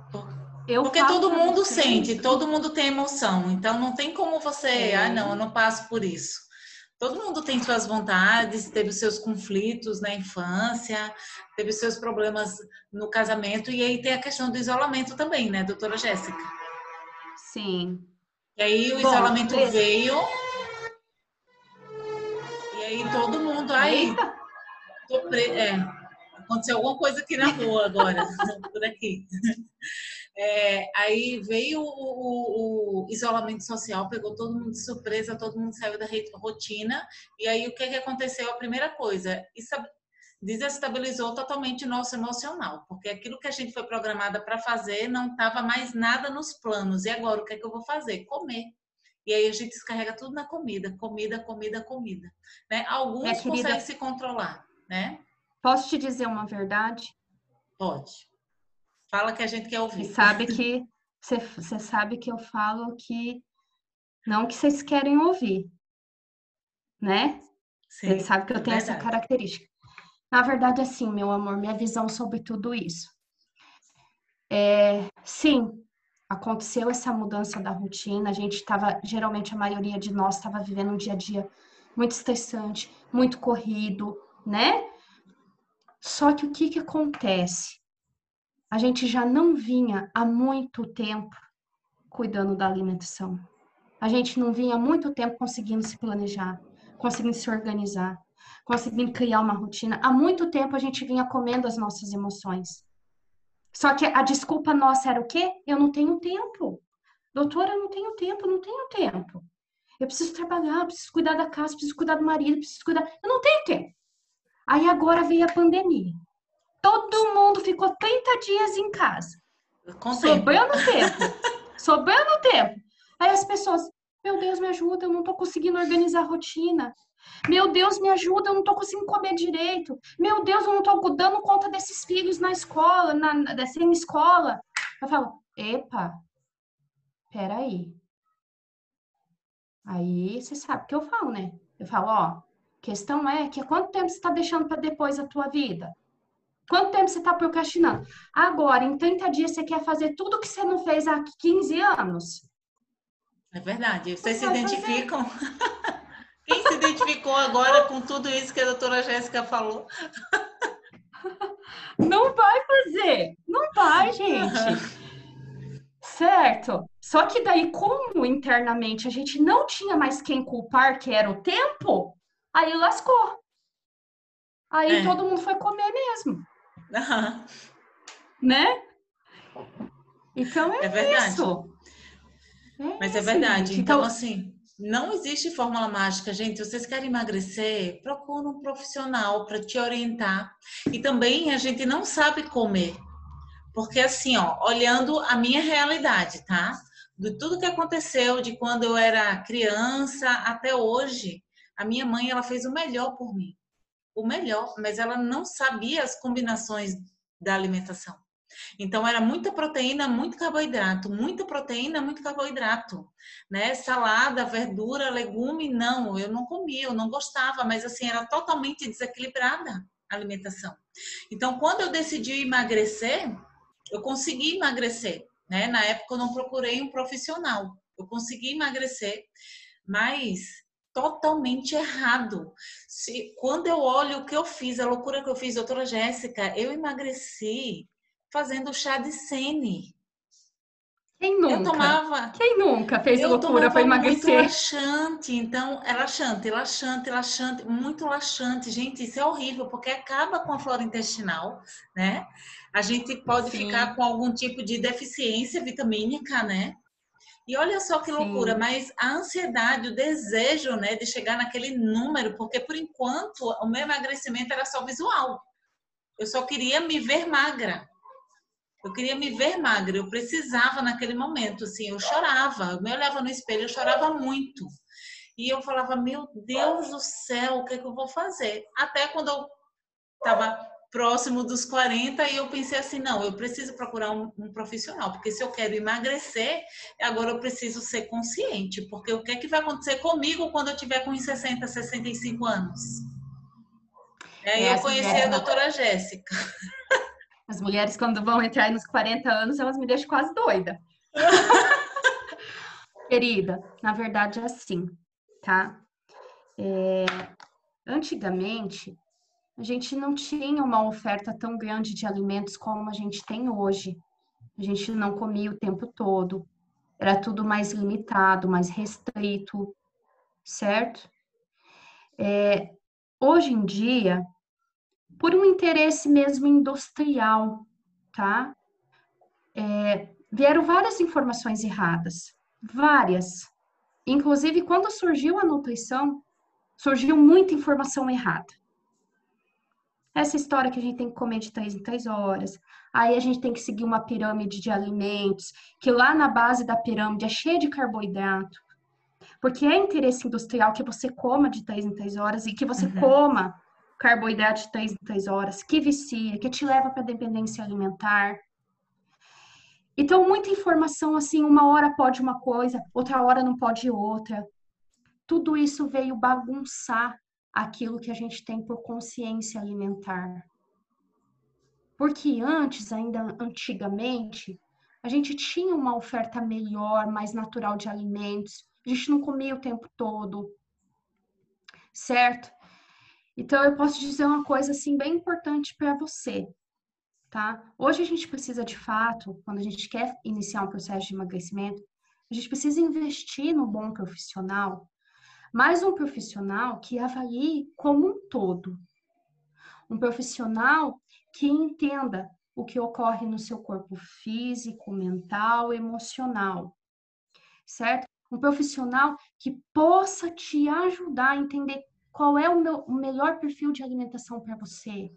eu Porque todo mundo sente, todo mundo tem emoção. Então não tem como você, é. ah, não, eu não passo por isso. Todo mundo tem suas vontades, teve os seus conflitos na infância, teve os seus problemas no casamento, e aí tem a questão do isolamento também, né, doutora Jéssica? Sim. E aí o Bom, isolamento esse... veio. E aí todo mundo aí. Pre... É, aconteceu alguma coisa aqui na rua agora, por aqui. É, aí veio o, o, o, isolamento social, pegou todo mundo de surpresa, todo mundo saiu da rotina. E aí o que, que aconteceu? A primeira coisa, desestabilizou totalmente o nosso emocional, porque aquilo que a gente foi programada para fazer não estava mais nada nos planos. E agora o que é que eu vou fazer? Comer. E aí a gente descarrega tudo na comida, comida, comida, comida. Né? Alguns querida, conseguem se controlar, né? Posso te dizer uma verdade? Pode. Fala que a gente quer ouvir. Você sabe que você sabe que eu falo que não que vocês querem ouvir, né? Você sabe que eu tenho verdade. essa característica. Na verdade, assim, meu amor, minha visão sobre tudo isso. É, sim, aconteceu essa mudança da rotina. A gente estava, geralmente a maioria de nós estava vivendo um dia a dia muito estressante, muito corrido, né? Só que o que que acontece? A gente já não vinha há muito tempo cuidando da alimentação. A gente não vinha há muito tempo conseguindo se planejar, conseguindo se organizar, conseguindo criar uma rotina. Há muito tempo a gente vinha comendo as nossas emoções. Só que a desculpa nossa era o quê? Eu não tenho tempo. Doutora, eu não tenho tempo, não tenho tempo. Eu preciso trabalhar, eu preciso cuidar da casa, preciso cuidar do marido, preciso cuidar. Eu não tenho tempo. Aí agora veio a pandemia. Todo mundo ficou 30 dias em casa. Com sobrando tempo. tempo. sobrando tempo. Aí as pessoas, meu Deus, me ajuda, eu não tô conseguindo organizar a rotina. Meu Deus, me ajuda, eu não tô conseguindo comer direito. Meu Deus, eu não tô dando conta desses filhos na escola, na, na sem escola. Eu falo, epa, peraí. Aí você sabe o que eu falo, né? Eu falo, ó, questão é que há quanto tempo você está deixando para depois a tua vida? Quanto tempo você está procrastinando? Agora, em 30 dias, você quer fazer tudo que você não fez há 15 anos? É verdade. Vocês se identificam? Quem se identificou agora com tudo isso que a doutora Jéssica falou? Não vai fazer. Não vai, gente. Certo. Só que daí, como internamente a gente não tinha mais quem culpar, que era o tempo, aí lascou. Aí é. todo mundo foi comer mesmo. Uhum. Né? Então é, é verdade. isso. É Mas é verdade. Então, então, assim, não existe fórmula mágica, gente. Vocês querem emagrecer, procura um profissional para te orientar. E também a gente não sabe comer. Porque assim, ó, olhando a minha realidade, tá? De tudo que aconteceu de quando eu era criança até hoje, a minha mãe ela fez o melhor por mim o melhor, mas ela não sabia as combinações da alimentação. Então era muita proteína, muito carboidrato, muita proteína, muito carboidrato, né? Salada, verdura, legume, não, eu não comia, eu não gostava, mas assim era totalmente desequilibrada a alimentação. Então quando eu decidi emagrecer, eu consegui emagrecer, né? Na época eu não procurei um profissional, eu consegui emagrecer, mas totalmente errado. Se, quando eu olho o que eu fiz, a loucura que eu fiz, doutora Jéssica, eu emagreci fazendo chá de sene. Quem nunca? Eu tomava. Quem nunca fez loucura para emagrecer? Muito laxante, então é laxante, laxante, laxante, muito laxante. Gente, isso é horrível porque acaba com a flora intestinal, né? A gente pode Sim. ficar com algum tipo de deficiência vitamínica, né? E olha só que loucura, Sim. mas a ansiedade, o desejo, né, de chegar naquele número, porque por enquanto o meu emagrecimento era só visual. Eu só queria me ver magra. Eu queria me ver magra, eu precisava naquele momento, assim, eu chorava, eu me olhava no espelho, eu chorava muito. E eu falava, meu Deus do céu, o que, é que eu vou fazer? Até quando eu estava próximo dos 40 e eu pensei assim, não, eu preciso procurar um, um, profissional, porque se eu quero emagrecer, agora eu preciso ser consciente, porque o que é que vai acontecer comigo quando eu tiver com 60, 65 anos? E aí é, eu conheci a doutora Jéssica. As mulheres, quando vão entrar nos 40 anos, elas me deixam quase doida. Querida, na verdade é assim, tá? É, antigamente, a gente não tinha uma oferta tão grande de alimentos como a gente tem hoje. A gente não comia o tempo todo. Era tudo mais limitado, mais restrito, certo? É, hoje em dia, por um interesse mesmo industrial, tá? É, vieram várias informações erradas, várias. Inclusive, quando surgiu a nutrição, surgiu muita informação errada. Essa história que a gente tem que comer de três em três horas. Aí a gente tem que seguir uma pirâmide de alimentos, que lá na base da pirâmide é cheia de carboidrato. Porque é interesse industrial que você coma de três em três horas e que você uhum. coma carboidrato de três em três horas, que vicia, que te leva para dependência alimentar. Então, muita informação assim, uma hora pode uma coisa, outra hora não pode outra. Tudo isso veio bagunçar aquilo que a gente tem por consciência alimentar. Porque antes, ainda antigamente, a gente tinha uma oferta melhor, mais natural de alimentos, a gente não comia o tempo todo, certo? Então, eu posso dizer uma coisa assim bem importante para você, tá? Hoje a gente precisa de fato, quando a gente quer iniciar um processo de emagrecimento, a gente precisa investir no bom profissional mas um profissional que avalie como um todo. Um profissional que entenda o que ocorre no seu corpo físico, mental, emocional, certo? Um profissional que possa te ajudar a entender qual é o, meu, o melhor perfil de alimentação para você.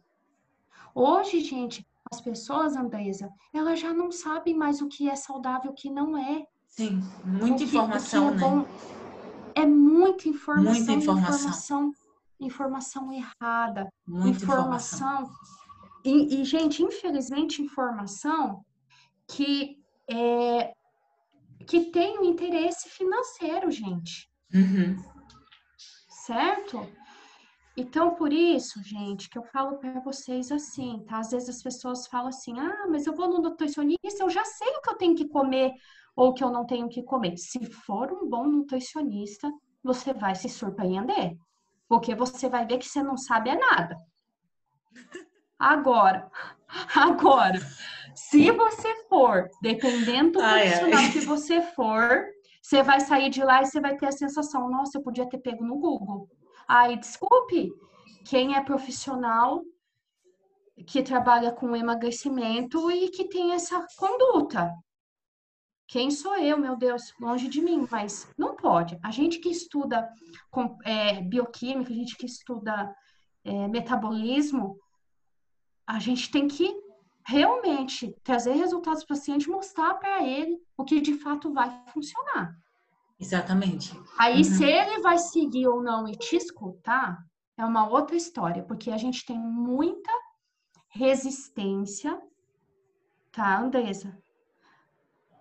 Hoje, gente, as pessoas, Andresa, elas já não sabem mais o que é saudável e o que não é. Sim, muita que, informação, é né? Bom, é muita informação, muita informação, informação, informação errada, muita informação. informação. E, e, gente, infelizmente, informação que é, que tem um interesse financeiro, gente. Uhum. Certo? Então, por isso, gente, que eu falo para vocês assim, tá? Às vezes as pessoas falam assim: ah, mas eu vou no nutricionista, eu já sei o que eu tenho que comer ou que eu não tenho que comer. Se for um bom nutricionista, você vai se surpreender, porque você vai ver que você não sabe é nada. Agora, agora, se você for, dependendo do ai, profissional ai. que você for, você vai sair de lá e você vai ter a sensação, nossa, eu podia ter pego no Google. Aí, desculpe, quem é profissional que trabalha com emagrecimento e que tem essa conduta. Quem sou eu, meu Deus, longe de mim, mas não pode. A gente que estuda com, é, bioquímica, a gente que estuda é, metabolismo, a gente tem que realmente trazer resultados para o paciente, mostrar para ele o que de fato vai funcionar. Exatamente. Aí, uhum. se ele vai seguir ou não e te escutar, é uma outra história, porque a gente tem muita resistência, tá, Andresa?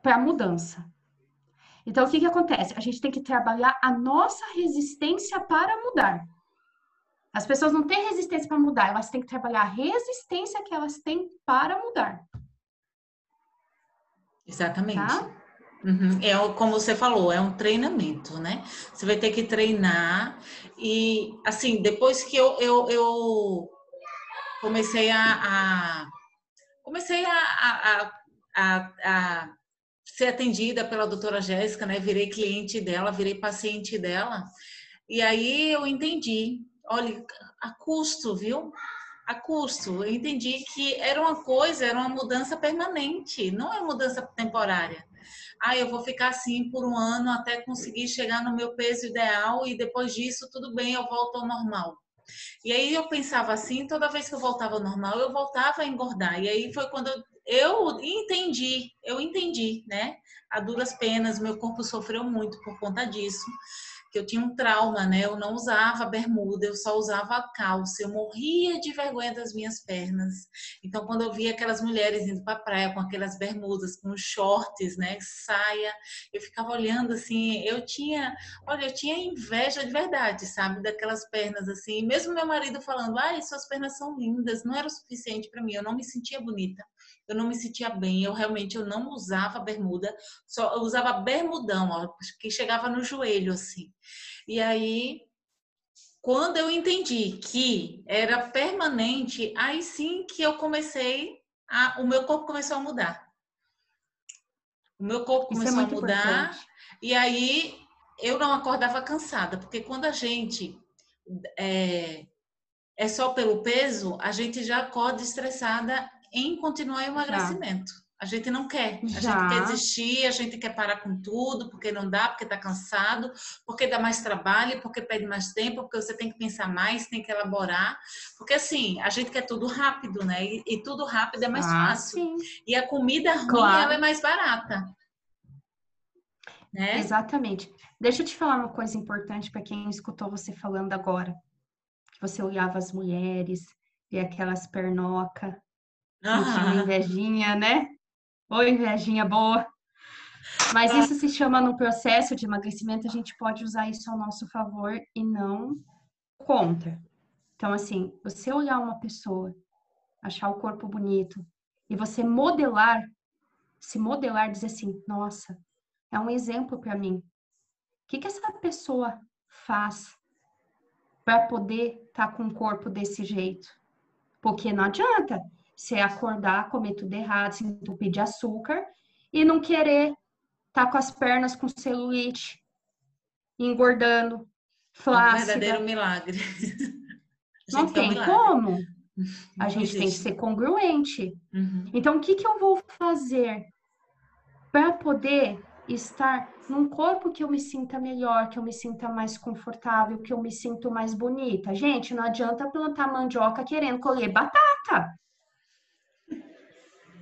Para a mudança. Então, o que, que acontece? A gente tem que trabalhar a nossa resistência para mudar. As pessoas não têm resistência para mudar, elas têm que trabalhar a resistência que elas têm para mudar. Exatamente. Tá? Uhum. É como você falou, é um treinamento, né? Você vai ter que treinar e assim depois que eu, eu, eu comecei a, a comecei a, a, a, a ser atendida pela doutora Jéssica, né? Virei cliente dela, virei paciente dela. E aí eu entendi, olha, a custo, viu? a custo. Eu entendi que era uma coisa, era uma mudança permanente, não é mudança temporária. Ah, eu vou ficar assim por um ano até conseguir chegar no meu peso ideal e depois disso tudo bem, eu volto ao normal. E aí eu pensava assim, toda vez que eu voltava ao normal, eu voltava a engordar. E aí foi quando eu, eu entendi, eu entendi, né? A duras penas, meu corpo sofreu muito por conta disso que eu tinha um trauma, né? Eu não usava bermuda, eu só usava calça. Eu morria de vergonha das minhas pernas. Então, quando eu via aquelas mulheres indo para a praia com aquelas bermudas, com shorts, né, saia, eu ficava olhando assim, eu tinha, olha, eu tinha inveja de verdade, sabe, daquelas pernas assim. Mesmo meu marido falando: "Ai, suas pernas são lindas", não era o suficiente para mim, eu não me sentia bonita eu não me sentia bem, eu realmente eu não usava bermuda, só eu usava bermudão, ó, que chegava no joelho assim. E aí quando eu entendi que era permanente, aí sim que eu comecei a o meu corpo começou a mudar. O meu corpo é começou é a mudar importante. e aí eu não acordava cansada, porque quando a gente é, é só pelo peso, a gente já acorda estressada em continuar o emagrecimento. Já. A gente não quer. A Já. gente quer desistir, a gente quer parar com tudo, porque não dá, porque está cansado, porque dá mais trabalho, porque pede mais tempo, porque você tem que pensar mais, tem que elaborar. Porque assim, a gente quer tudo rápido, né? E, e tudo rápido é mais ah, fácil. Sim. E a comida ruim claro. ela é mais barata. Né? Exatamente. Deixa eu te falar uma coisa importante para quem escutou você falando agora. Que você olhava as mulheres e aquelas pernoca ah. invejinha, né? Oi, invejinha boa. Mas ah. isso se chama no processo de emagrecimento, a gente pode usar isso ao nosso favor e não contra. Então, assim, você olhar uma pessoa, achar o corpo bonito e você modelar, se modelar, dizer assim: nossa, é um exemplo para mim. O que, que essa pessoa faz para poder estar tá com um corpo desse jeito? Porque não adianta você acordar, comer tudo errado, se entupir de açúcar e não querer estar tá com as pernas com celulite, engordando, flácida. Um verdadeiro milagre. Não tem um como. A gente tem que ser congruente. Uhum. Então, o que, que eu vou fazer para poder estar num corpo que eu me sinta melhor, que eu me sinta mais confortável, que eu me sinto mais bonita? Gente, não adianta plantar mandioca querendo colher batata.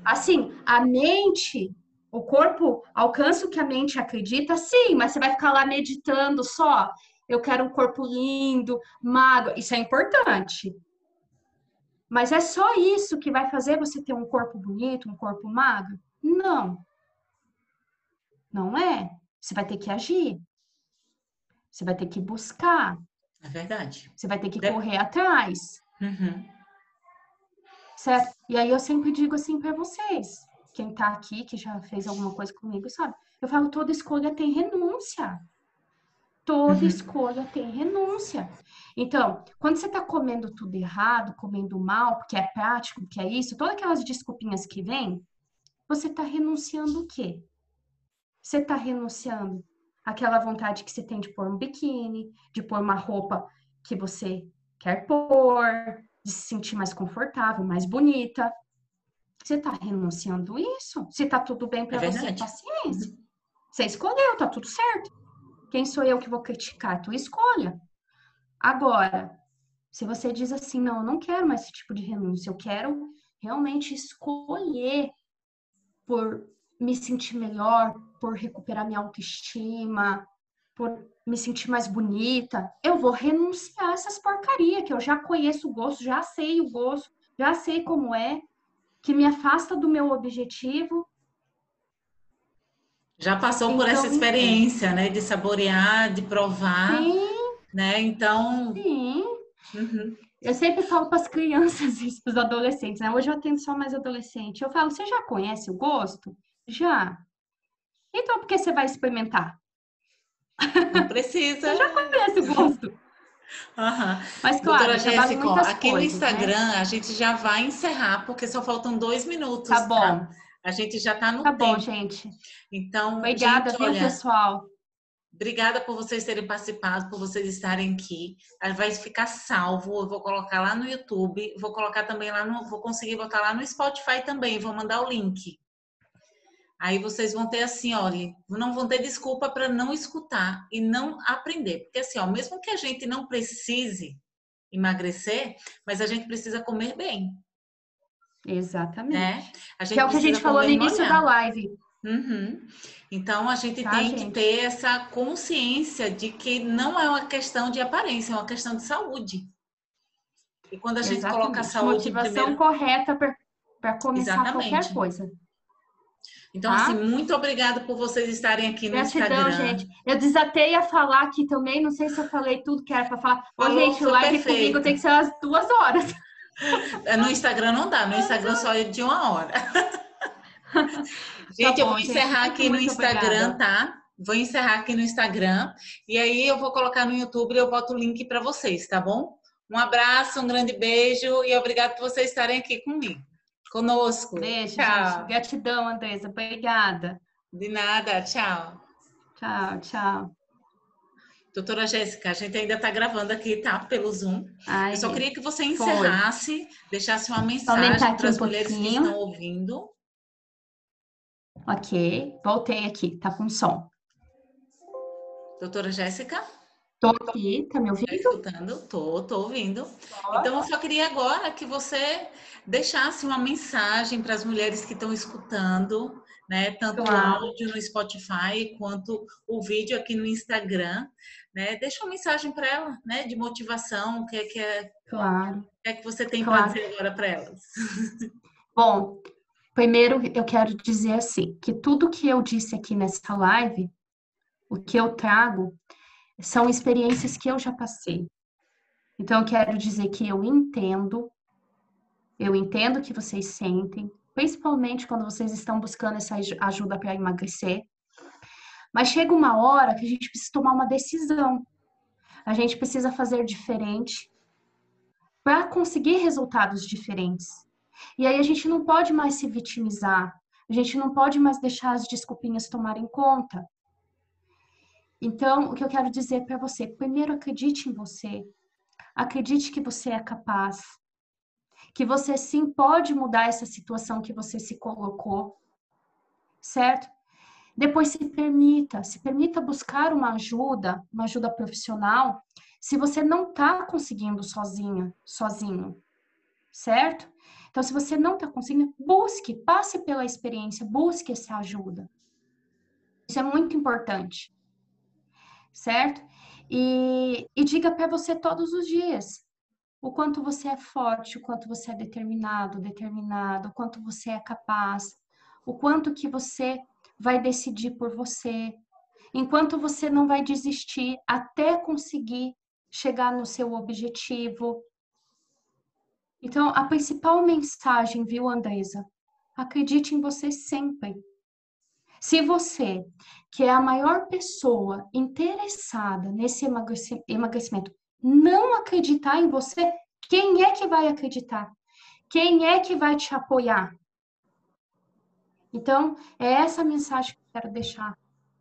Assim, a mente, o corpo alcança o que a mente acredita, sim, mas você vai ficar lá meditando só. Eu quero um corpo lindo, magro. Isso é importante. Mas é só isso que vai fazer você ter um corpo bonito, um corpo magro? Não. Não é. Você vai ter que agir. Você vai ter que buscar. É verdade. Você vai ter que correr atrás. Uhum certo? E aí eu sempre digo assim para vocês, quem tá aqui, que já fez alguma coisa comigo, sabe? Eu falo, toda escolha tem renúncia. Toda uhum. escolha tem renúncia. Então, quando você tá comendo tudo errado, comendo mal, porque é prático, porque é isso, todas aquelas desculpinhas que vêm, você tá renunciando o quê? Você tá renunciando aquela vontade que você tem de pôr um biquíni, de pôr uma roupa que você quer pôr, de se sentir mais confortável, mais bonita. Você está renunciando isso? Se está tudo bem para é você, paciência. Você escolheu, tá tudo certo. Quem sou eu que vou criticar? tua escolha. Agora, se você diz assim, não, eu não quero mais esse tipo de renúncia, eu quero realmente escolher por me sentir melhor, por recuperar minha autoestima, por me sentir mais bonita, eu vou renunciar a essas porcarias que eu já conheço o gosto, já sei o gosto, já sei como é, que me afasta do meu objetivo. Já passou então, por essa então, experiência, né, de saborear, de provar, sim, né? Então, sim. Uhum. Eu sempre falo para as crianças e para os adolescentes, né? Hoje eu atendo só mais adolescente. Eu falo, você já conhece o gosto? Já. Então, por que você vai experimentar? Não precisa. Você já conhece o gosto. Uhum. Mas claro, Doutora Jéssica, aqui coisas, no né? Instagram né? a gente já vai encerrar, porque só faltam dois minutos. Tá bom. Tá? A gente já tá no tá tempo. bom, gente. Então, obrigada, gente, viu, olha, pessoal? Obrigada por vocês terem participado, por vocês estarem aqui. Vai ficar salvo. Eu vou colocar lá no YouTube, vou colocar também lá no, vou conseguir botar lá no Spotify também. Vou mandar o link. Aí vocês vão ter assim, olha, não vão ter desculpa para não escutar e não aprender, porque assim, ó, mesmo que a gente não precise emagrecer, mas a gente precisa comer bem. Exatamente. Né? que é o que a gente falou no início da live. Uhum. Então a gente tá, tem gente? que ter essa consciência de que não é uma questão de aparência, é uma questão de saúde. E quando a gente Exatamente. coloca a saúde. Motivação primeiro... correta para começar Exatamente. qualquer coisa. Então, tá? assim, muito obrigada por vocês estarem aqui no Gratidão, Instagram. gente. Eu desatei a falar aqui também, não sei se eu falei tudo que era para falar. Ô, gente, live perfeito. comigo tem que ser umas duas horas. No Instagram não dá, no Instagram só é de uma hora. Gente, tá bom, eu vou encerrar gente, aqui no Instagram, obrigada. tá? Vou encerrar aqui no Instagram e aí eu vou colocar no YouTube e eu boto o link para vocês, tá bom? Um abraço, um grande beijo e obrigado por vocês estarem aqui comigo, conosco. Beijo, tchau. Gente. Gratidão, Andresa. Obrigada. De nada, tchau. Tchau, tchau. Doutora Jéssica, a gente ainda está gravando aqui, tá? Pelo Zoom. Ai, eu só queria que você encerrasse, foi. deixasse uma mensagem para as um mulheres pouquinho. que estão ouvindo. Ok, voltei aqui, tá com som. Doutora Jéssica? Tô aqui, tá me ouvindo? Tá escutando? Tô, tô ouvindo. Então, eu só queria agora que você deixasse uma mensagem para as mulheres que estão escutando, né? Tanto claro. o áudio no Spotify quanto o vídeo aqui no Instagram, né? Deixa uma mensagem para ela, né? De motivação, o que é que é, claro. o que é que você tem claro. para dizer agora para elas? Bom, Primeiro, eu quero dizer assim, que tudo que eu disse aqui nessa live, o que eu trago, são experiências que eu já passei. Então, eu quero dizer que eu entendo, eu entendo o que vocês sentem, principalmente quando vocês estão buscando essa ajuda para emagrecer. Mas chega uma hora que a gente precisa tomar uma decisão. A gente precisa fazer diferente para conseguir resultados diferentes. E aí a gente não pode mais se vitimizar, a gente não pode mais deixar as desculpinhas tomarem conta. Então, o que eu quero dizer para você, primeiro acredite em você. Acredite que você é capaz. Que você sim pode mudar essa situação que você se colocou. Certo? Depois se permita, se permita buscar uma ajuda, uma ajuda profissional, se você não está conseguindo sozinha, sozinho, certo? Então, se você não está conseguindo, busque, passe pela experiência, busque essa ajuda. Isso é muito importante, certo? E, e diga para você todos os dias o quanto você é forte, o quanto você é determinado, determinado, o quanto você é capaz, o quanto que você vai decidir por você, enquanto você não vai desistir até conseguir chegar no seu objetivo, então, a principal mensagem, viu, Andresa? Acredite em você sempre. Se você, que é a maior pessoa interessada nesse emagrecimento, não acreditar em você, quem é que vai acreditar? Quem é que vai te apoiar? Então, é essa mensagem que eu quero deixar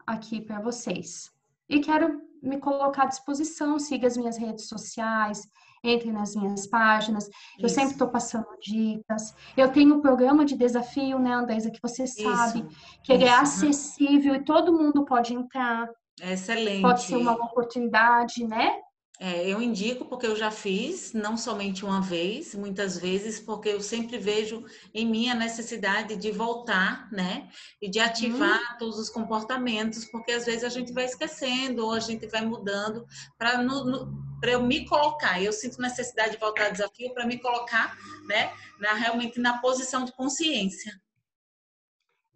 aqui para vocês. E quero me colocar à disposição, siga as minhas redes sociais, entre nas minhas páginas. Isso. Eu sempre estou passando dicas. Eu tenho um programa de desafio, né, Andresa, que você sabe Isso. que ele é Isso. é acessível e todo mundo pode entrar. Excelente. Pode ser uma oportunidade, né? É, eu indico porque eu já fiz, não somente uma vez, muitas vezes, porque eu sempre vejo em mim a necessidade de voltar, né? E de ativar hum. todos os comportamentos, porque às vezes a gente vai esquecendo ou a gente vai mudando para eu me colocar. Eu sinto necessidade de voltar ao desafio para me colocar, né? Na, realmente na posição de consciência.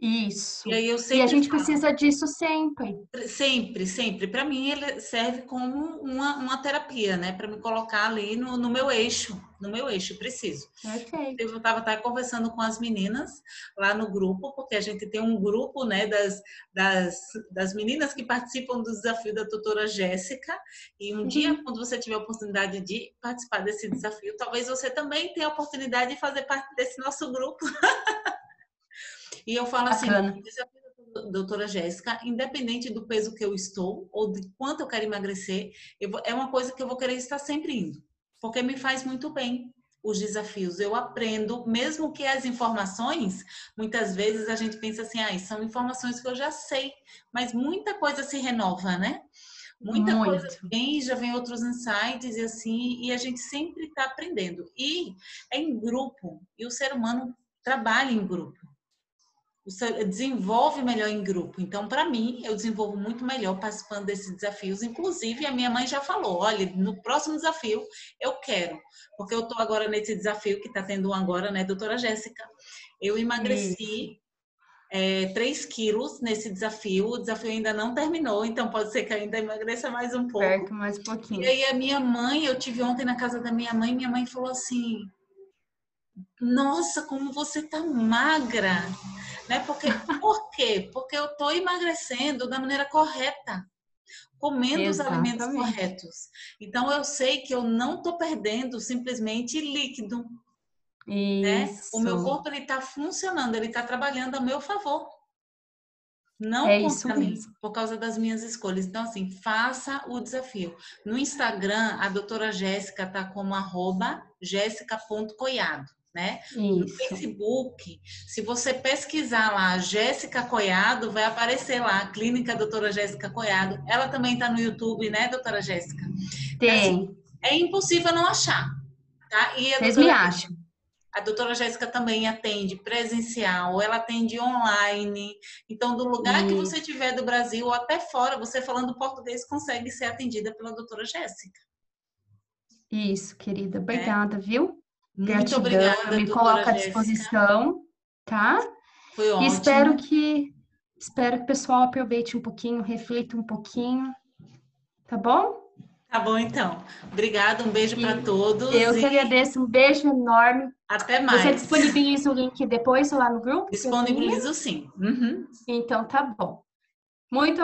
Isso. E, e a gente falo, precisa disso sempre. Sempre, sempre. Para mim, ele serve como uma, uma terapia, né? Para me colocar ali no, no meu eixo. No meu eixo, preciso. Okay. Eu estava até conversando com as meninas lá no grupo, porque a gente tem um grupo, né, das, das, das meninas que participam do desafio da tutora Jéssica. E um uhum. dia, quando você tiver a oportunidade de participar desse desafio, talvez você também tenha a oportunidade de fazer parte desse nosso grupo. E eu falo assim, o desafio doutora Jéssica, independente do peso que eu estou ou de quanto eu quero emagrecer, eu vou, é uma coisa que eu vou querer estar sempre indo, porque me faz muito bem os desafios. Eu aprendo, mesmo que as informações, muitas vezes a gente pensa assim, ah, são informações que eu já sei, mas muita coisa se renova, né? Muita Muito. coisa vem, já vem outros insights e assim, e a gente sempre está aprendendo. E é em grupo, e o ser humano trabalha em grupo desenvolve melhor em grupo. Então, para mim, eu desenvolvo muito melhor participando desses desafios. Inclusive, a minha mãe já falou: olha, no próximo desafio eu quero, porque eu estou agora nesse desafio que está tendo um agora, né, doutora Jéssica? Eu emagreci é, 3 quilos nesse desafio. O desafio ainda não terminou, então pode ser que ainda emagreça mais um pouco. Perto mais um pouquinho. E aí, a minha mãe, eu tive ontem na casa da minha mãe, minha mãe falou assim: Nossa, como você tá magra! Né? Porque, por quê? Porque eu estou emagrecendo da maneira correta, comendo Exatamente. os alimentos corretos. Então, eu sei que eu não estou perdendo simplesmente líquido. Né? O meu corpo está funcionando, ele está trabalhando a meu favor. Não é contra mim, por causa das minhas escolhas. Então, assim, faça o desafio. No Instagram, a doutora Jéssica está como arroba jéssica.coiado né? Isso. No Facebook, se você pesquisar lá Jéssica Coiado, vai aparecer lá a Clínica Doutora Jéssica Coiado. Ela também está no YouTube, né, doutora Jéssica? Tem. Assim, é impossível não achar, tá? E a Vocês doutora, me acham. A doutora Jéssica também atende presencial, ela atende online. Então, do lugar Isso. que você estiver do Brasil ou até fora, você falando português consegue ser atendida pela doutora Jéssica. Isso, querida. Obrigada, é. viu? Muito Gratidão, obrigada. Me coloco à disposição, tá? Foi ótimo. E espero que espero que o pessoal aproveite um pouquinho, reflita um pouquinho. Tá bom? Tá bom, então. Obrigada, um beijo para todos. Eu e... que agradeço, um beijo enorme. Até mais. Você disponibiliza o link depois lá no grupo? Disponibilizo sim. Uhum. Então tá bom. Muito